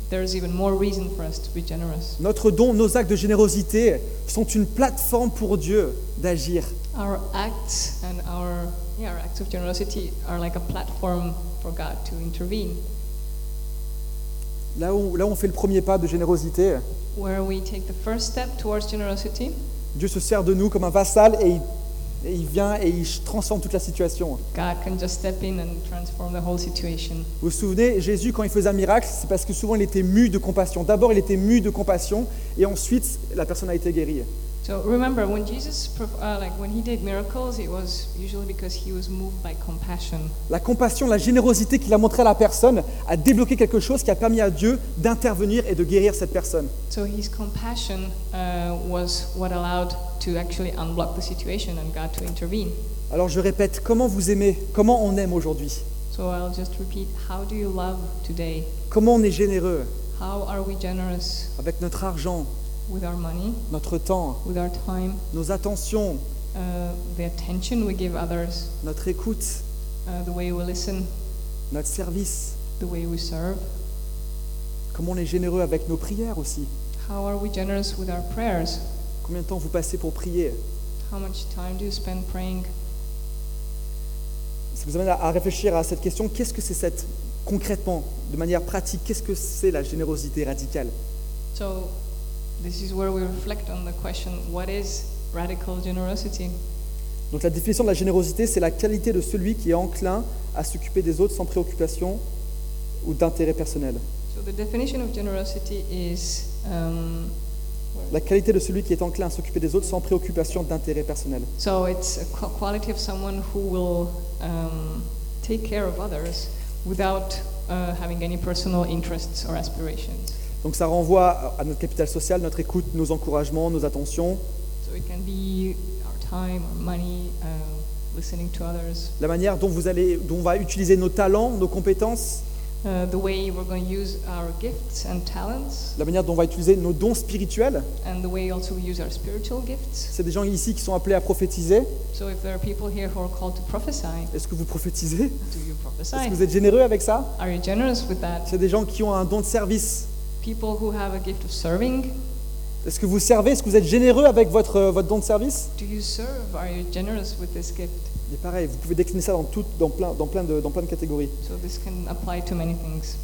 [SPEAKER 1] there's even more reason for us to be generous.
[SPEAKER 3] Notre don, nos actes de générosité sont une plateforme pour Dieu d'agir.
[SPEAKER 1] Our acts and our yeah, our acts of generosity are like a platform for God to intervene.
[SPEAKER 3] Là où, là où on fait le premier pas de générosité,
[SPEAKER 1] Where we take the first step towards generosity,
[SPEAKER 3] Dieu se sert de nous comme un vassal et il, et il vient et il transforme toute la situation.
[SPEAKER 1] God can just step in and transform the whole situation.
[SPEAKER 3] Vous vous souvenez, Jésus, quand il faisait un miracle, c'est parce que souvent il était mu de compassion. D'abord, il était mu de compassion et ensuite, la personne a été guérie.
[SPEAKER 1] So remember, when Jesus, uh, like when he did miracles, it was usually because he was moved by compassion.
[SPEAKER 3] La compassion, la générosité qu'il a montrée à la personne a débloqué quelque chose qui a permis à Dieu d'intervenir et de guérir cette personne.
[SPEAKER 1] So his compassion uh, was what allowed to actually unblock the situation and God to intervene.
[SPEAKER 3] Alors je répète, comment vous aimez Comment on aime aujourd'hui?
[SPEAKER 1] So I'll just repeat: How do you love today?
[SPEAKER 3] Comment on est généreux?
[SPEAKER 1] How are we generous?
[SPEAKER 3] Avec notre argent,
[SPEAKER 1] with our money,
[SPEAKER 3] notre temps,
[SPEAKER 1] with our time,
[SPEAKER 3] nos attentions,
[SPEAKER 1] uh, the attention we give others,
[SPEAKER 3] notre écoute,
[SPEAKER 1] uh, the way we listen,
[SPEAKER 3] notre service.
[SPEAKER 1] the way we serve?
[SPEAKER 3] Comment on est généreux avec nos prières aussi.
[SPEAKER 1] How are we generous with our prayers?
[SPEAKER 3] Combien de temps vous passez pour prier?
[SPEAKER 1] How much time do you spend praying?
[SPEAKER 3] Ça vous amène à réfléchir à cette question, qu'est-ce que c'est cette, concrètement, de manière pratique, qu'est-ce que c'est la générosité radicale?
[SPEAKER 1] So, this is where we reflect on the question what is radical generosity?
[SPEAKER 3] Donc la définition de la générosité, c'est la qualité de celui qui est enclin à s'occuper des autres sans préoccupation ou d'intérêt personnel.
[SPEAKER 1] So, the definition of generosity is um,
[SPEAKER 3] La qualité de celui qui est enclin à s'occuper des autres sans préoccupation d'intérêt personnel.
[SPEAKER 1] so it's a qu- quality of someone who will um, take care of others without uh, having any personal interests or aspirations.
[SPEAKER 3] Donc ça renvoie à notre capital social, notre écoute, nos encouragements, nos attentions,
[SPEAKER 1] uh,
[SPEAKER 3] la manière dont, vous allez, dont on va utiliser nos talents, nos compétences,
[SPEAKER 1] uh, the way we're going to use our gifts and talents,
[SPEAKER 3] la manière dont on va utiliser nos dons spirituels.
[SPEAKER 1] and the way also we use our spiritual gifts.
[SPEAKER 3] C'est des gens ici qui sont appelés à prophétiser.
[SPEAKER 1] So if there are people here who are called to prophesy,
[SPEAKER 3] Est-ce que vous prophétisez?
[SPEAKER 1] do you
[SPEAKER 3] Est-ce que vous êtes généreux avec ça?
[SPEAKER 1] Are you generous with that?
[SPEAKER 3] C'est des gens qui ont un don de service.
[SPEAKER 1] People who have a gift of serving,
[SPEAKER 3] Est-ce que vous servez Est-ce que vous êtes généreux avec votre, votre don de service?
[SPEAKER 1] Do you serve? Are you generous with this gift?
[SPEAKER 3] Et pareil, vous pouvez décliner ça dans, tout, dans, plein, dans, plein de, dans plein de catégories.
[SPEAKER 1] So this can apply to many things.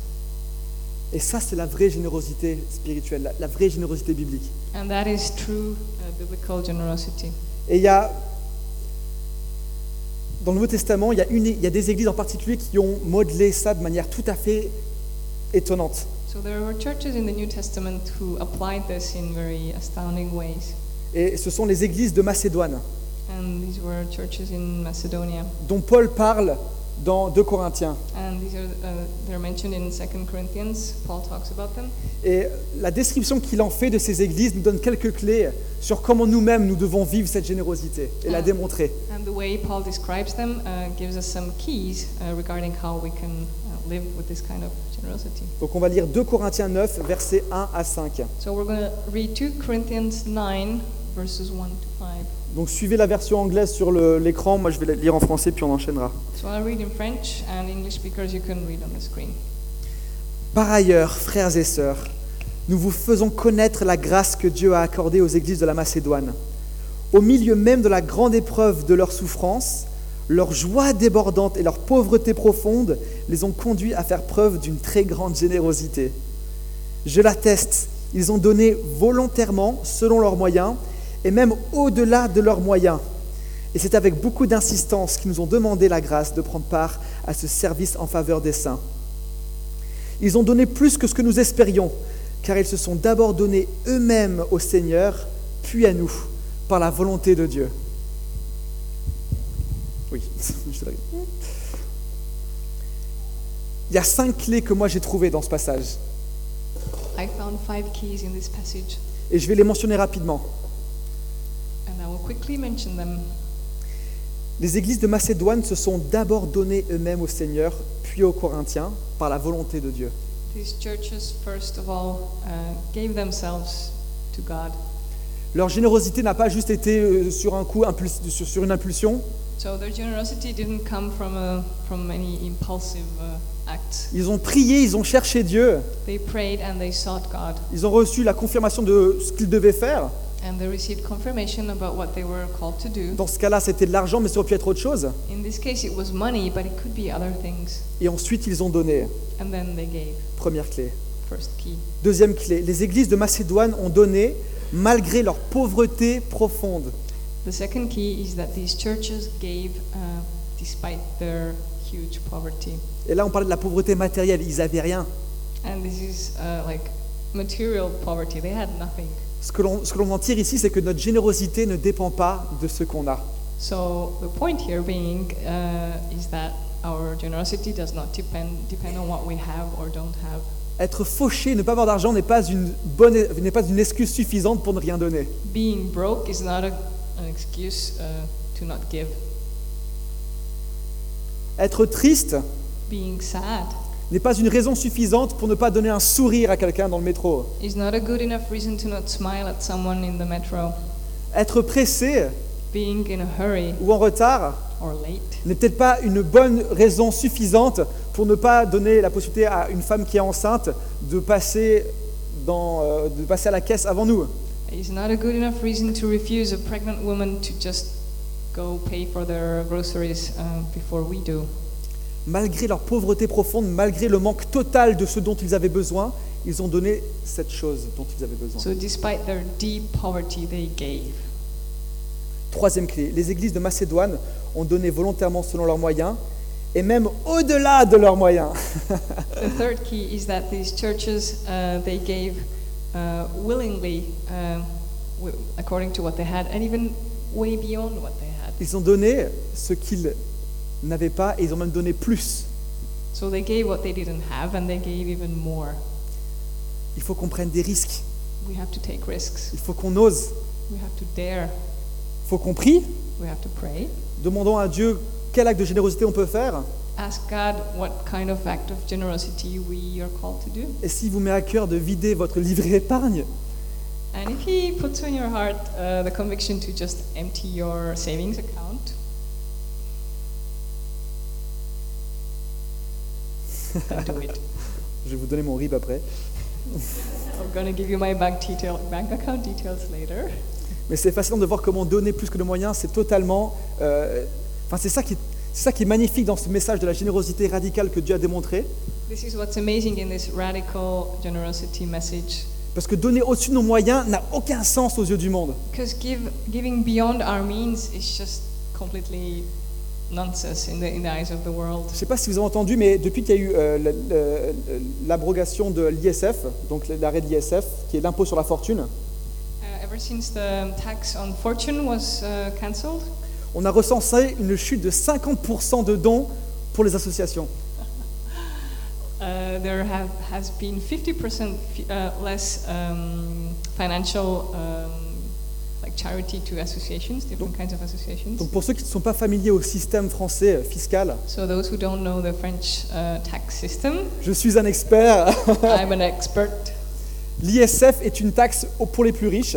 [SPEAKER 3] Et ça, c'est la vraie générosité spirituelle, la, la vraie générosité biblique.
[SPEAKER 1] And that is true uh, biblical generosity.
[SPEAKER 3] Et il y a, dans le Nouveau Testament, il y, a une, il y a des églises en particulier qui ont modelé ça de manière tout à fait étonnante.
[SPEAKER 1] So there were churches in the New Testament who applied this in very astounding ways.
[SPEAKER 3] Et ce sont les églises de Macédoine,
[SPEAKER 1] And these were churches in Macedonia.
[SPEAKER 3] dont Paul parle dans 2 Corinthiens.
[SPEAKER 1] And these are uh, they're mentioned in 2 Corinthians. Paul talks about them.
[SPEAKER 3] Et la description qu'il en fait de ces églises nous donne quelques clés sur comment nous-mêmes nous devons vivre cette générosité et la
[SPEAKER 1] Ah.
[SPEAKER 3] démontrer.
[SPEAKER 1] And the way Paul describes them uh, gives us some keys uh, regarding how we can live with this kind of generosity.
[SPEAKER 3] Donc on va lire 2 Corinthiens 9, versets 1 à 5.
[SPEAKER 1] So we're going to read 2 Corinthians 9, verses 1 to 5.
[SPEAKER 3] Donc suivez la version anglaise sur l'écran, moi je vais la lire en français puis on enchaînera.
[SPEAKER 1] So I'll read in French and English speakers, you can read on the screen.
[SPEAKER 3] Par ailleurs, frères et sœurs, nous vous faisons connaître la grâce que Dieu a accordée aux églises de la Macédoine. Au milieu même de la grande épreuve de leur souffrance, leur joie débordante et leur pauvreté profonde les ont conduits à faire preuve d'une très grande générosité. Je l'atteste, ils ont donné volontairement, selon leurs moyens, et même au-delà de leurs moyens. Et c'est avec beaucoup d'insistance qu'ils nous ont demandé la grâce de prendre part à ce service en faveur des saints. Ils ont donné plus que ce que nous espérions, car ils se sont d'abord donnés eux-mêmes au Seigneur, puis à nous, par la volonté de Dieu. Oui, Il y a cinq clés que moi j'ai trouvées dans ce passage,
[SPEAKER 1] I found five keys in this passage,
[SPEAKER 3] et je vais les mentionner rapidement.
[SPEAKER 1] and I will quickly mention them.
[SPEAKER 3] Les églises de Macédoine se sont d'abord données eux-mêmes au Seigneur, puis aux Corinthiens, par la volonté de Dieu.
[SPEAKER 1] These churches, first of all, uh, gave themselves to God.
[SPEAKER 3] Leur générosité n'a pas juste été euh, sur un coup, sur une impulsion.
[SPEAKER 1] So their generosity didn't come from, a, from any impulsive act.
[SPEAKER 3] Ils ont prié, ils ont cherché Dieu,
[SPEAKER 1] They prayed and they sought God,
[SPEAKER 3] ils ont reçu la confirmation de ce qu'ils devaient faire.
[SPEAKER 1] and they received confirmation about what they were called to do.
[SPEAKER 3] Dans ce cas-là, c'était de l'argent, mais ça aurait pu être autre chose.
[SPEAKER 1] In this case, it was money, but it could be other things.
[SPEAKER 3] Et ensuite, ils ont donné.
[SPEAKER 1] And then they gave.
[SPEAKER 3] Première clé.
[SPEAKER 1] First key.
[SPEAKER 3] Deuxième clé. Les églises de Macédoine ont donné malgré leur pauvreté profonde.
[SPEAKER 1] The second key is that these churches gave uh, despite their huge poverty.
[SPEAKER 3] Et là, on parlait de la pauvreté matérielle. Ils n'avaient rien.
[SPEAKER 1] And this is uh, like material poverty. They had nothing.
[SPEAKER 3] Ce que l'on ce que l'on en tire ici, c'est que notre générosité ne dépend pas de ce qu'on a.
[SPEAKER 1] So the point here being uh, is that our generosity does not depend depend on what we have or don't have.
[SPEAKER 3] Être fauché, ne pas avoir d'argent n'est pas une bonne, n'est pas une excuse suffisante pour ne rien donner.
[SPEAKER 1] Being broke is not a, an excuse uh, to not give.
[SPEAKER 3] Être triste
[SPEAKER 1] Being sad
[SPEAKER 3] n'est pas une raison suffisante pour ne pas donner un sourire à quelqu'un dans le métro.
[SPEAKER 1] is not a good enough reason to not smile at someone in the metro.
[SPEAKER 3] Être pressé
[SPEAKER 1] Being in a hurry
[SPEAKER 3] ou en retard
[SPEAKER 1] or late
[SPEAKER 3] n'est peut-être pas une bonne raison suffisante pour ne pas donner la possibilité à une femme qui est enceinte de passer, dans, euh, de passer à la caisse avant nous.
[SPEAKER 1] Is not a good enough reason to refuse a pregnant woman to just go pay for their groceries uh, before we do.
[SPEAKER 3] Malgré leur pauvreté profonde, malgré le manque total de ce dont ils avaient besoin, ils ont donné cette chose dont ils avaient besoin.
[SPEAKER 1] So despite their deep poverty, they gave.
[SPEAKER 3] Troisième clé, les églises de Macédoine ont donné volontairement selon leurs moyens et même au-delà de leurs moyens.
[SPEAKER 1] The third key is that these churches uh, they gave willingly, uh, according to what they had, and even way beyond what they had.
[SPEAKER 3] Ils ont donné ce qu'ils n'avaient pas et ils ont même donné plus.
[SPEAKER 1] So they gave what they didn't have, and they gave even more.
[SPEAKER 3] Il faut qu'on prenne des risques,
[SPEAKER 1] We have to take risks.
[SPEAKER 3] il faut qu'on ose,
[SPEAKER 1] We have to dare.
[SPEAKER 3] il faut qu'on prie,
[SPEAKER 1] We have to pray.
[SPEAKER 3] demandons à Dieu quel acte de générosité on peut faire.
[SPEAKER 1] Ask God what kind of act of generosity we are called to do.
[SPEAKER 3] Et s'il vous met à cœur de vider votre livret épargne,
[SPEAKER 1] And if He puts in your heart uh, the conviction to just empty your savings account, then do it.
[SPEAKER 3] je vais vous donner mon RIB après,
[SPEAKER 1] I'm gonna give you my bank detail, bank account details later.
[SPEAKER 3] mais c'est fascinant de voir comment donner plus que de moyens, c'est totalement... euh, Enfin, c'est ça qui est, C'est ça qui est magnifique dans ce message de la générosité radicale que Dieu a démontré.
[SPEAKER 1] This is what's amazing in this radical generosity message.
[SPEAKER 3] Parce que donner au-dessus de nos moyens n'a aucun sens aux yeux du monde.
[SPEAKER 1] Because give, giving beyond our means is just completely nonsense in the, in the eyes of the world.
[SPEAKER 3] Je ne sais pas si vous avez entendu, mais depuis qu'il y a eu euh, l'abrogation de l'ISF, donc l'arrêt de l'ISF, qui est l'impôt sur la fortune,
[SPEAKER 1] Uh, ever since the tax on fortune was uh, cancelled,
[SPEAKER 3] on a recensé une chute de 50% de dons pour les associations.
[SPEAKER 1] uh, there have, has been 50% f- uh, less um, financial um, like charity to associations, different kinds of associations.
[SPEAKER 3] Donc pour ceux qui ne sont pas familiers au système français euh, fiscal,
[SPEAKER 1] So those who don't know the French uh, tax system,
[SPEAKER 3] je suis un expert.
[SPEAKER 1] I'm an expert.
[SPEAKER 3] L'ISF est une taxe pour les plus riches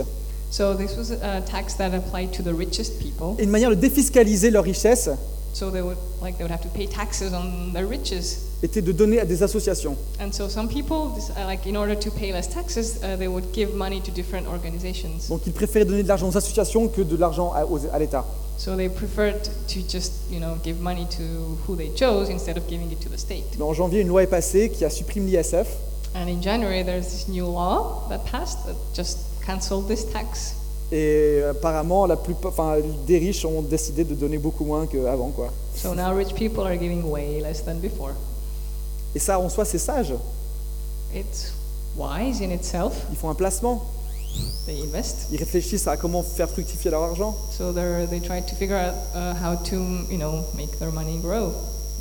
[SPEAKER 1] So this was a tax that applied to the richest people.
[SPEAKER 3] et une manière de défiscaliser leur richesse
[SPEAKER 1] So they would like they would have to pay taxes on their riches.
[SPEAKER 3] était de donner à des associations.
[SPEAKER 1] And so some people, this, uh, like in order to pay less taxes, uh, they would give money to different organizations.
[SPEAKER 3] Donc ils préféraient donner de l'argent aux associations que de l'argent à, aux- à l'État.
[SPEAKER 1] So they preferred to just, you know, give money to who they chose instead of giving it to the state.
[SPEAKER 3] Mais en janvier, une loi est passée qui a supprimé l'ISF
[SPEAKER 1] And in January, there's this new law that passed that just canceled this tax?
[SPEAKER 3] et apparemment la plupart, enfin, des riches ont décidé de donner beaucoup moins qu'avant. Quoi.
[SPEAKER 1] So now rich people are giving way less than before.
[SPEAKER 3] Et ça, en soi, c'est sage.
[SPEAKER 1] It's wise in itself.
[SPEAKER 3] Ils font un placement,
[SPEAKER 1] They invest.
[SPEAKER 3] ils réfléchissent à comment faire fructifier leur argent.
[SPEAKER 1] So they're, they try to figure out uh, how to, you know, make their money grow.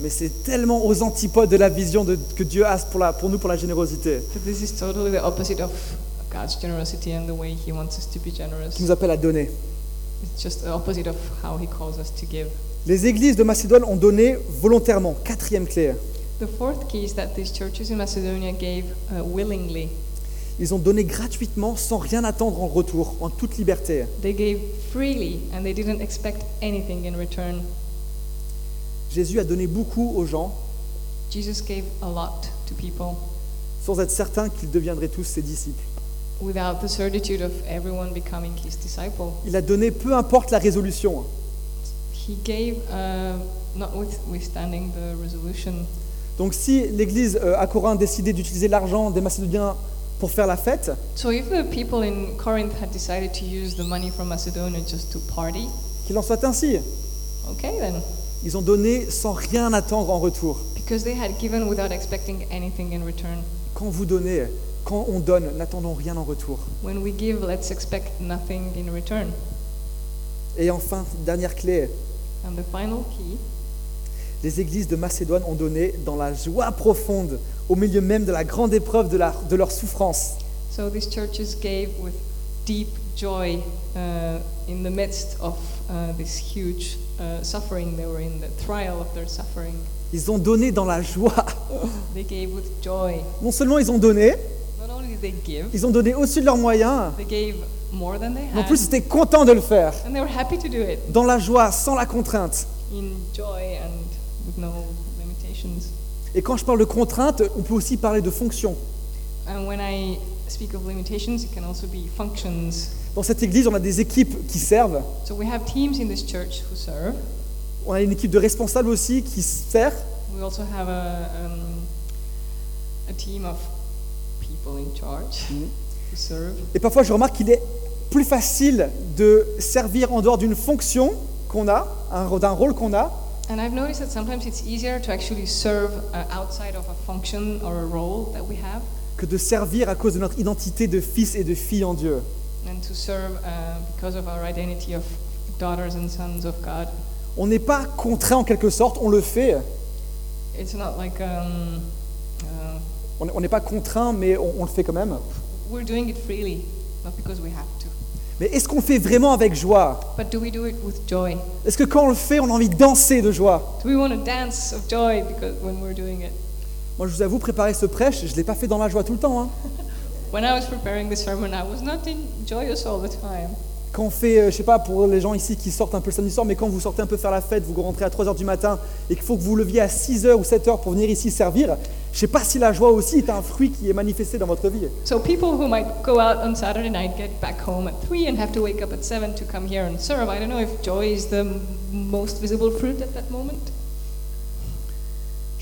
[SPEAKER 3] Mais c'est tellement aux antipodes de la vision de- que Dieu a pour, la, pour nous, pour la générosité,
[SPEAKER 1] But this is totally the opposite of God's generosity and the way He wants us to be generous.
[SPEAKER 3] qui nous appelle à donner.
[SPEAKER 1] It's just the opposite of how He calls us to give.
[SPEAKER 3] Les églises de Macédoine ont donné volontairement. Quatrième clé.
[SPEAKER 1] The fourth key is that these churches in Macedonia gave uh, willingly.
[SPEAKER 3] Ils ont donné gratuitement sans rien attendre en retour, en toute liberté.
[SPEAKER 1] They gave freely and they didn't expect anything in return.
[SPEAKER 3] Jésus a donné beaucoup aux gens
[SPEAKER 1] Jesus gave a lot to people
[SPEAKER 3] sans être certain qu'ils deviendraient tous ses disciples.
[SPEAKER 1] Without the certitude of everyone becoming His disciple.
[SPEAKER 3] Il a donné peu importe la résolution.
[SPEAKER 1] He gave, uh, notwithstanding the resolution.
[SPEAKER 3] Donc si l'Église euh, à Corinth décidait d'utiliser l'argent des Macédoniens pour faire la fête,
[SPEAKER 1] So if the people in Corinth had decided to use the money from Macedonia just to party,
[SPEAKER 3] qu'il en soit ainsi.
[SPEAKER 1] okay then.
[SPEAKER 3] Ils ont donné sans rien attendre en retour.
[SPEAKER 1] Because they had given without expecting anything in return.
[SPEAKER 3] Quand vous donnez, quand on donne, n'attendons rien en retour.
[SPEAKER 1] When we give, let's expect nothing in return.
[SPEAKER 3] Et enfin, dernière clé,
[SPEAKER 1] And the final key
[SPEAKER 3] les églises de Macédoine ont donné dans la joie profonde, au milieu même de la grande épreuve de, la- de leur souffrance.
[SPEAKER 1] so these churches gave with deep joy uh, in the midst of uh, this huge uh, suffering. They were in the trial of their suffering.
[SPEAKER 3] Ils ont donné dans la joie.
[SPEAKER 1] They gave with joy.
[SPEAKER 3] Non seulement ils ont donné,
[SPEAKER 1] they give,
[SPEAKER 3] ils ont donné au-dessus de leurs moyens,
[SPEAKER 1] they gave more than they
[SPEAKER 3] mais en plus ils étaient contents de le faire.
[SPEAKER 1] And they were happy to do it
[SPEAKER 3] Dans la joie, sans la contrainte.
[SPEAKER 1] in joy and with no limitations.
[SPEAKER 3] Et quand je parle de contrainte, on peut aussi parler de fonction.
[SPEAKER 1] And when I speak of limitations, it can also be functions.
[SPEAKER 3] Dans cette église, on a des équipes qui servent.
[SPEAKER 1] So we have teams in this church who serve.
[SPEAKER 3] On a une équipe de responsables aussi qui sert.
[SPEAKER 1] We also have a, um, a team of people in charge who serve.
[SPEAKER 3] Et parfois, je remarque qu'il est plus facile de servir en dehors d'une fonction qu'on a, un- d'un rôle qu'on a,
[SPEAKER 1] And I've noticed that sometimes it's easier to actually serve outside of a function or a role that we have
[SPEAKER 3] que de servir à cause de notre identité de fils et de filles en Dieu.
[SPEAKER 1] and to serve uh, because of our identity of daughters and sons of God.
[SPEAKER 3] On n'est pas contraint en quelque sorte, on le fait.
[SPEAKER 1] It's not like um, uh,
[SPEAKER 3] On n'est pas contraint, mais on, on le fait quand même.
[SPEAKER 1] we're doing it freely, not because we have to.
[SPEAKER 3] Mais est-ce qu'on le fait vraiment avec joie?
[SPEAKER 1] But do we do it with joy?
[SPEAKER 3] Est-ce que quand on le fait, on a envie de danser de joie?
[SPEAKER 1] Do we want to dance of joy because when we're doing it?
[SPEAKER 3] Moi, je vous avoue, préparer ce prêche, je ne l'ai pas fait dans la joie tout le temps. hein.
[SPEAKER 1] When I was preparing this sermon, I was not in joyous all the time.
[SPEAKER 3] Quand on fait, euh, je sais pas, pour les gens ici qui sortent un peu le samedi soir, mais quand vous sortez un peu faire la fête, vous rentrez à 3h du matin et qu'il faut que vous leviez à 6h ou 7h pour venir ici servir, je sais pas si la joie aussi est un fruit qui est manifesté dans votre vie.
[SPEAKER 1] So people who might go out on Saturday night, get back home at 3 and have to wake up at 7 to come here and serve, I don't know if joy is the most visible fruit at that moment.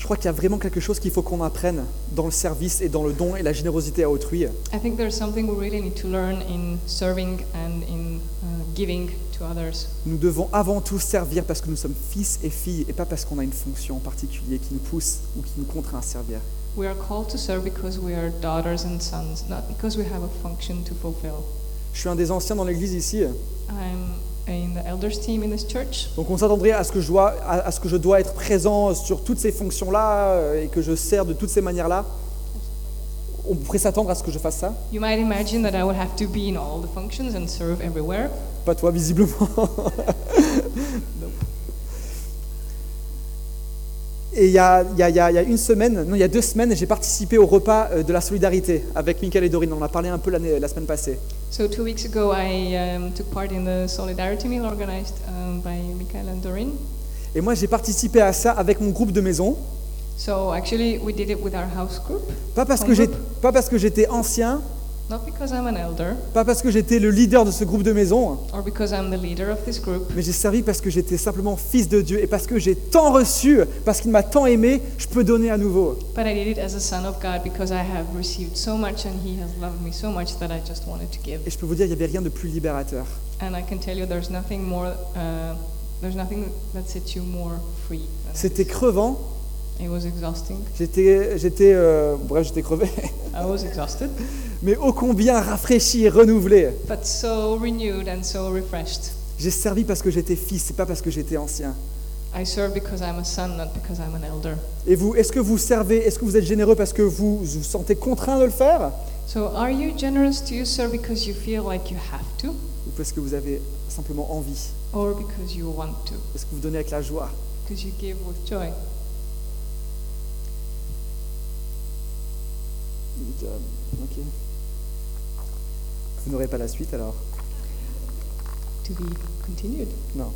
[SPEAKER 3] Je crois qu'il y a vraiment quelque chose qu'il faut qu'on apprenne dans le service et dans le don et la générosité à autrui.
[SPEAKER 1] I think there's something we really need to learn in serving and in uh, giving to others.
[SPEAKER 3] Nous devons avant tout servir parce que nous sommes fils et filles et pas parce qu'on a une fonction en particulier qui nous pousse ou qui nous contraint à servir.
[SPEAKER 1] We are called to serve because we are daughters and sons, not because we have a function to fulfill.
[SPEAKER 3] Je suis un des anciens dans l'église ici,
[SPEAKER 1] I'm in the elders team in this church,
[SPEAKER 3] donc on s'attendrait à ce que je dois, à, à ce que je dois être présent sur toutes ces fonctions-là euh, et que je sers de toutes ces manières-là. On pourrait s'attendre à ce que je fasse ça.
[SPEAKER 1] you might imagine that I would have to be in all the functions and serve everywhere.
[SPEAKER 3] Pas toi, visiblement. Et il y a, il y a- il y a- il y a une semaine, non, il y a deux semaines, j'ai participé au repas euh, de la solidarité avec Michael et Dorine. On en a parlé un peu la semaine passée.
[SPEAKER 1] So two weeks ago, I um, took part in the solidarity meal organized um, by Michael and Doreen.
[SPEAKER 3] Et moi, j'ai participé à ça avec mon groupe de maison.
[SPEAKER 1] So actually, we did it with our house group,
[SPEAKER 3] Pas parce
[SPEAKER 1] Ton
[SPEAKER 3] que j'ai-
[SPEAKER 1] groupe
[SPEAKER 3] pas parce que j'étais ancien,
[SPEAKER 1] not because I'm an elder
[SPEAKER 3] pas parce que j'étais le leader de ce groupe de maison,
[SPEAKER 1] or because I'm the leader of this group,
[SPEAKER 3] mais j'ai servi parce que j'étais simplement fils de Dieu et parce que j'ai tant reçu, parce qu'il m'a tant aimé, je peux donner à nouveau.
[SPEAKER 1] but I did it as a son of God because I have received so much and He has loved me so much that I just wanted to give.
[SPEAKER 3] Et je peux vous dire, il n'y avait rien de plus libérateur.
[SPEAKER 1] And I can tell you, there's nothing more, uh, there's nothing that sets you more free. than
[SPEAKER 3] C'était crevant. J'étais, j'étais, euh, bref, j'étais crevé,
[SPEAKER 1] I was exhausted,
[SPEAKER 3] mais ô combien rafraîchi et renouvelé.
[SPEAKER 1] but so renewed and so refreshed.
[SPEAKER 3] J'ai servi parce que j'étais fils, c'est pas parce que j'étais ancien.
[SPEAKER 1] I serve because I'm a son, not because I'm an elder.
[SPEAKER 3] Et vous, est-ce que vous servez, est-ce que vous êtes généreux parce que vous vous sentez contraint de le faire?
[SPEAKER 1] So, are you generous? Do you serve because you feel like you have to,
[SPEAKER 3] ou parce que vous avez simplement envie,
[SPEAKER 1] or because you want to?
[SPEAKER 3] parce que vous donnez avec la joie?
[SPEAKER 1] Because you give with joy?
[SPEAKER 3] Job. Ok. Vous n'aurez pas la suite alors
[SPEAKER 1] To be continued.
[SPEAKER 3] Non.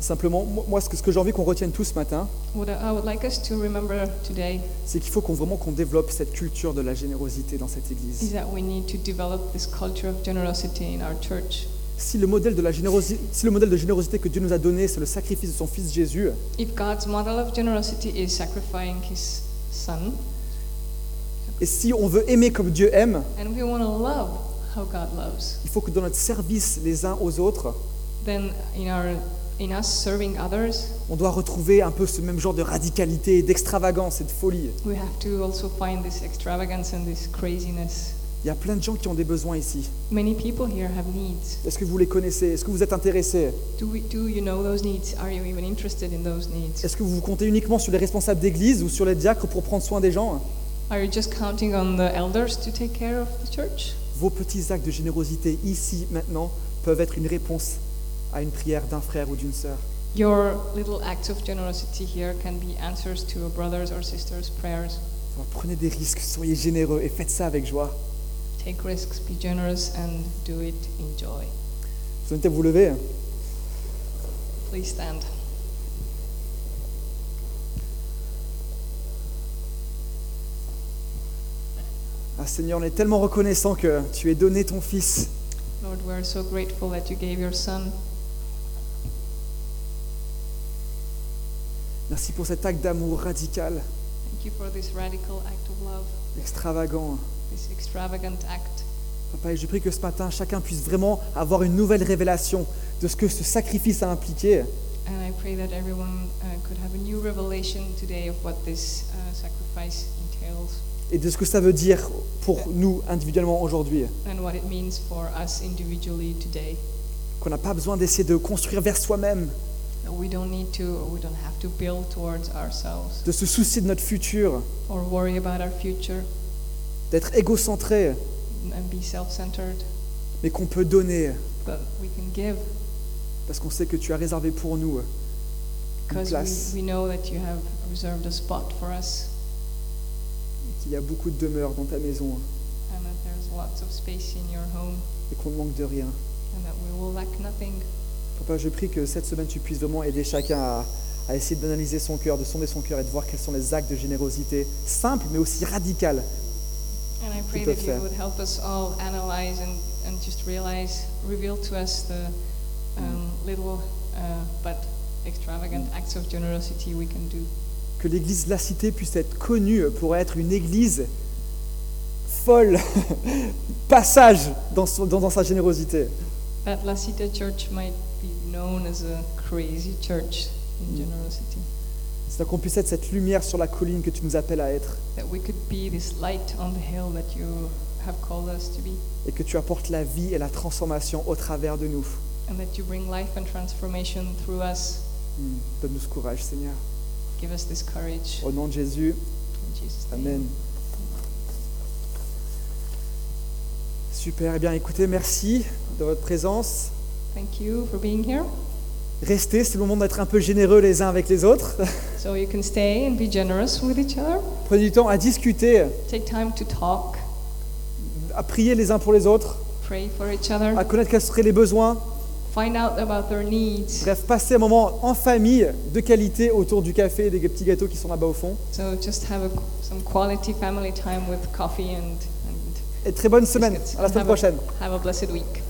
[SPEAKER 3] Simplement, moi, ce que, que j'ai envie qu'on retienne tous ce matin,
[SPEAKER 1] like
[SPEAKER 3] c'est qu'il faut qu'on vraiment qu'on développe cette culture de la générosité dans cette
[SPEAKER 1] is
[SPEAKER 3] église. Si le modèle de la générosité, si le modèle de générosité que Dieu nous a donné, c'est le sacrifice de son fils Jésus,
[SPEAKER 1] If God's model of generosity is sacrificing His Son,
[SPEAKER 3] et si on veut aimer comme Dieu aime,
[SPEAKER 1] and we want to love how God loves,
[SPEAKER 3] il faut que dans notre service les uns aux autres,
[SPEAKER 1] then in our in us serving others,
[SPEAKER 3] on doit retrouver un peu ce même genre de radicalité, d'extravagance et de folie.
[SPEAKER 1] we have to also find this extravagance and this craziness.
[SPEAKER 3] Il y a plein de gens qui ont des besoins ici.
[SPEAKER 1] Many people here have needs.
[SPEAKER 3] Est-ce que vous les connaissez? Est-ce que vous êtes intéressés?
[SPEAKER 1] Do, we, do you know those needs? Are you even interested in those needs?
[SPEAKER 3] Est-ce que vous vous comptez uniquement sur les responsables d'église ou sur les diacres pour prendre soin des gens?
[SPEAKER 1] Are you just counting on the elders to take care of the church?
[SPEAKER 3] Vos petits actes de générosité ici, maintenant, peuvent être une réponse à une prière d'un frère ou d'une sœur.
[SPEAKER 1] Your little acts of generosity here can be answers to a brother's or sister's prayers.
[SPEAKER 3] Alors, prenez des risques, soyez généreux et faites ça avec joie.
[SPEAKER 1] Take risks, be generous, and do it in joy.
[SPEAKER 3] Vous invite à vous lever.
[SPEAKER 1] Please stand.
[SPEAKER 3] Ah Seigneur, on est tellement reconnaissant que tu aies donné ton Fils.
[SPEAKER 1] Lord, we are so grateful that you gave your Son.
[SPEAKER 3] Merci pour cet acte d'amour radical,
[SPEAKER 1] Thank you for this radical act of love,
[SPEAKER 3] extravagant.
[SPEAKER 1] This extravagant act.
[SPEAKER 3] Papa, et je prie que ce matin, chacun puisse vraiment avoir une nouvelle révélation de ce que ce sacrifice a impliqué.
[SPEAKER 1] And I pray that everyone uh, could have a new revelation today of what this uh, sacrifice entails
[SPEAKER 3] et de ce que ça veut dire pour nous individuellement aujourd'hui.
[SPEAKER 1] and what it means for us individually today.
[SPEAKER 3] Qu'on n'a pas besoin d'essayer de construire vers soi-même,
[SPEAKER 1] That we don't need to, or we don't have to build towards ourselves
[SPEAKER 3] de se soucier de notre futur,
[SPEAKER 1] or worry about our future
[SPEAKER 3] d'être égocentré, mais qu'on peut donner.
[SPEAKER 1] But we can give.
[SPEAKER 3] Parce qu'on sait que tu as réservé pour nous une
[SPEAKER 1] because
[SPEAKER 3] place,
[SPEAKER 1] we, we know that you have reserved a spot for us.
[SPEAKER 3] Qu'il y a beaucoup de demeures dans ta maison
[SPEAKER 1] and that there's lots of space in your home.
[SPEAKER 3] Et qu'on ne manque de rien. Papa, je prie que cette semaine, tu puisses vraiment aider chacun à, à essayer d'analyser son cœur, de sonder son cœur et de voir quels sont les actes de générosité simples mais aussi radicales
[SPEAKER 1] And I pray that you would help us all analyze and, and just realize, reveal to us the um, little uh, but extravagant acts of generosity we can do.
[SPEAKER 3] Que l'église La Cité puisse être connue pour être une église folle, passage dans, son- dans- dans sa générosité.
[SPEAKER 1] That La Cita Church might be known as a crazy church in generosity.
[SPEAKER 3] C'est qu'on puisse être cette lumière sur la colline que tu nous appelles à être et que tu apportes la vie et la transformation au travers de nous.
[SPEAKER 1] And that you bring life and transformation through us.
[SPEAKER 3] Hmm. Donne-nous ce courage, Seigneur.
[SPEAKER 1] Give us this courage.
[SPEAKER 3] Au nom de Jésus. Amen. Super, eh bien écoutez, merci de votre présence.
[SPEAKER 1] Thank you for being here.
[SPEAKER 3] Restez, c'est le moment d'être un peu généreux les uns avec les autres.
[SPEAKER 1] So you can stay and be generous with each other.
[SPEAKER 3] Prenez du temps à discuter,
[SPEAKER 1] Take time to talk,
[SPEAKER 3] à prier les uns pour les autres,
[SPEAKER 1] pray for each other,
[SPEAKER 3] à connaître quels seraient les besoins.
[SPEAKER 1] find out about their needs.
[SPEAKER 3] Bref, passer un moment en famille de qualité autour du café et des petits gâteaux qui sont là-bas au fond.
[SPEAKER 1] So just have a, some quality family time with coffee and, and
[SPEAKER 3] Et très bonne semaine.
[SPEAKER 1] biscuits.
[SPEAKER 3] À la semaine
[SPEAKER 1] have a-
[SPEAKER 3] prochaine.
[SPEAKER 1] have a blessed week.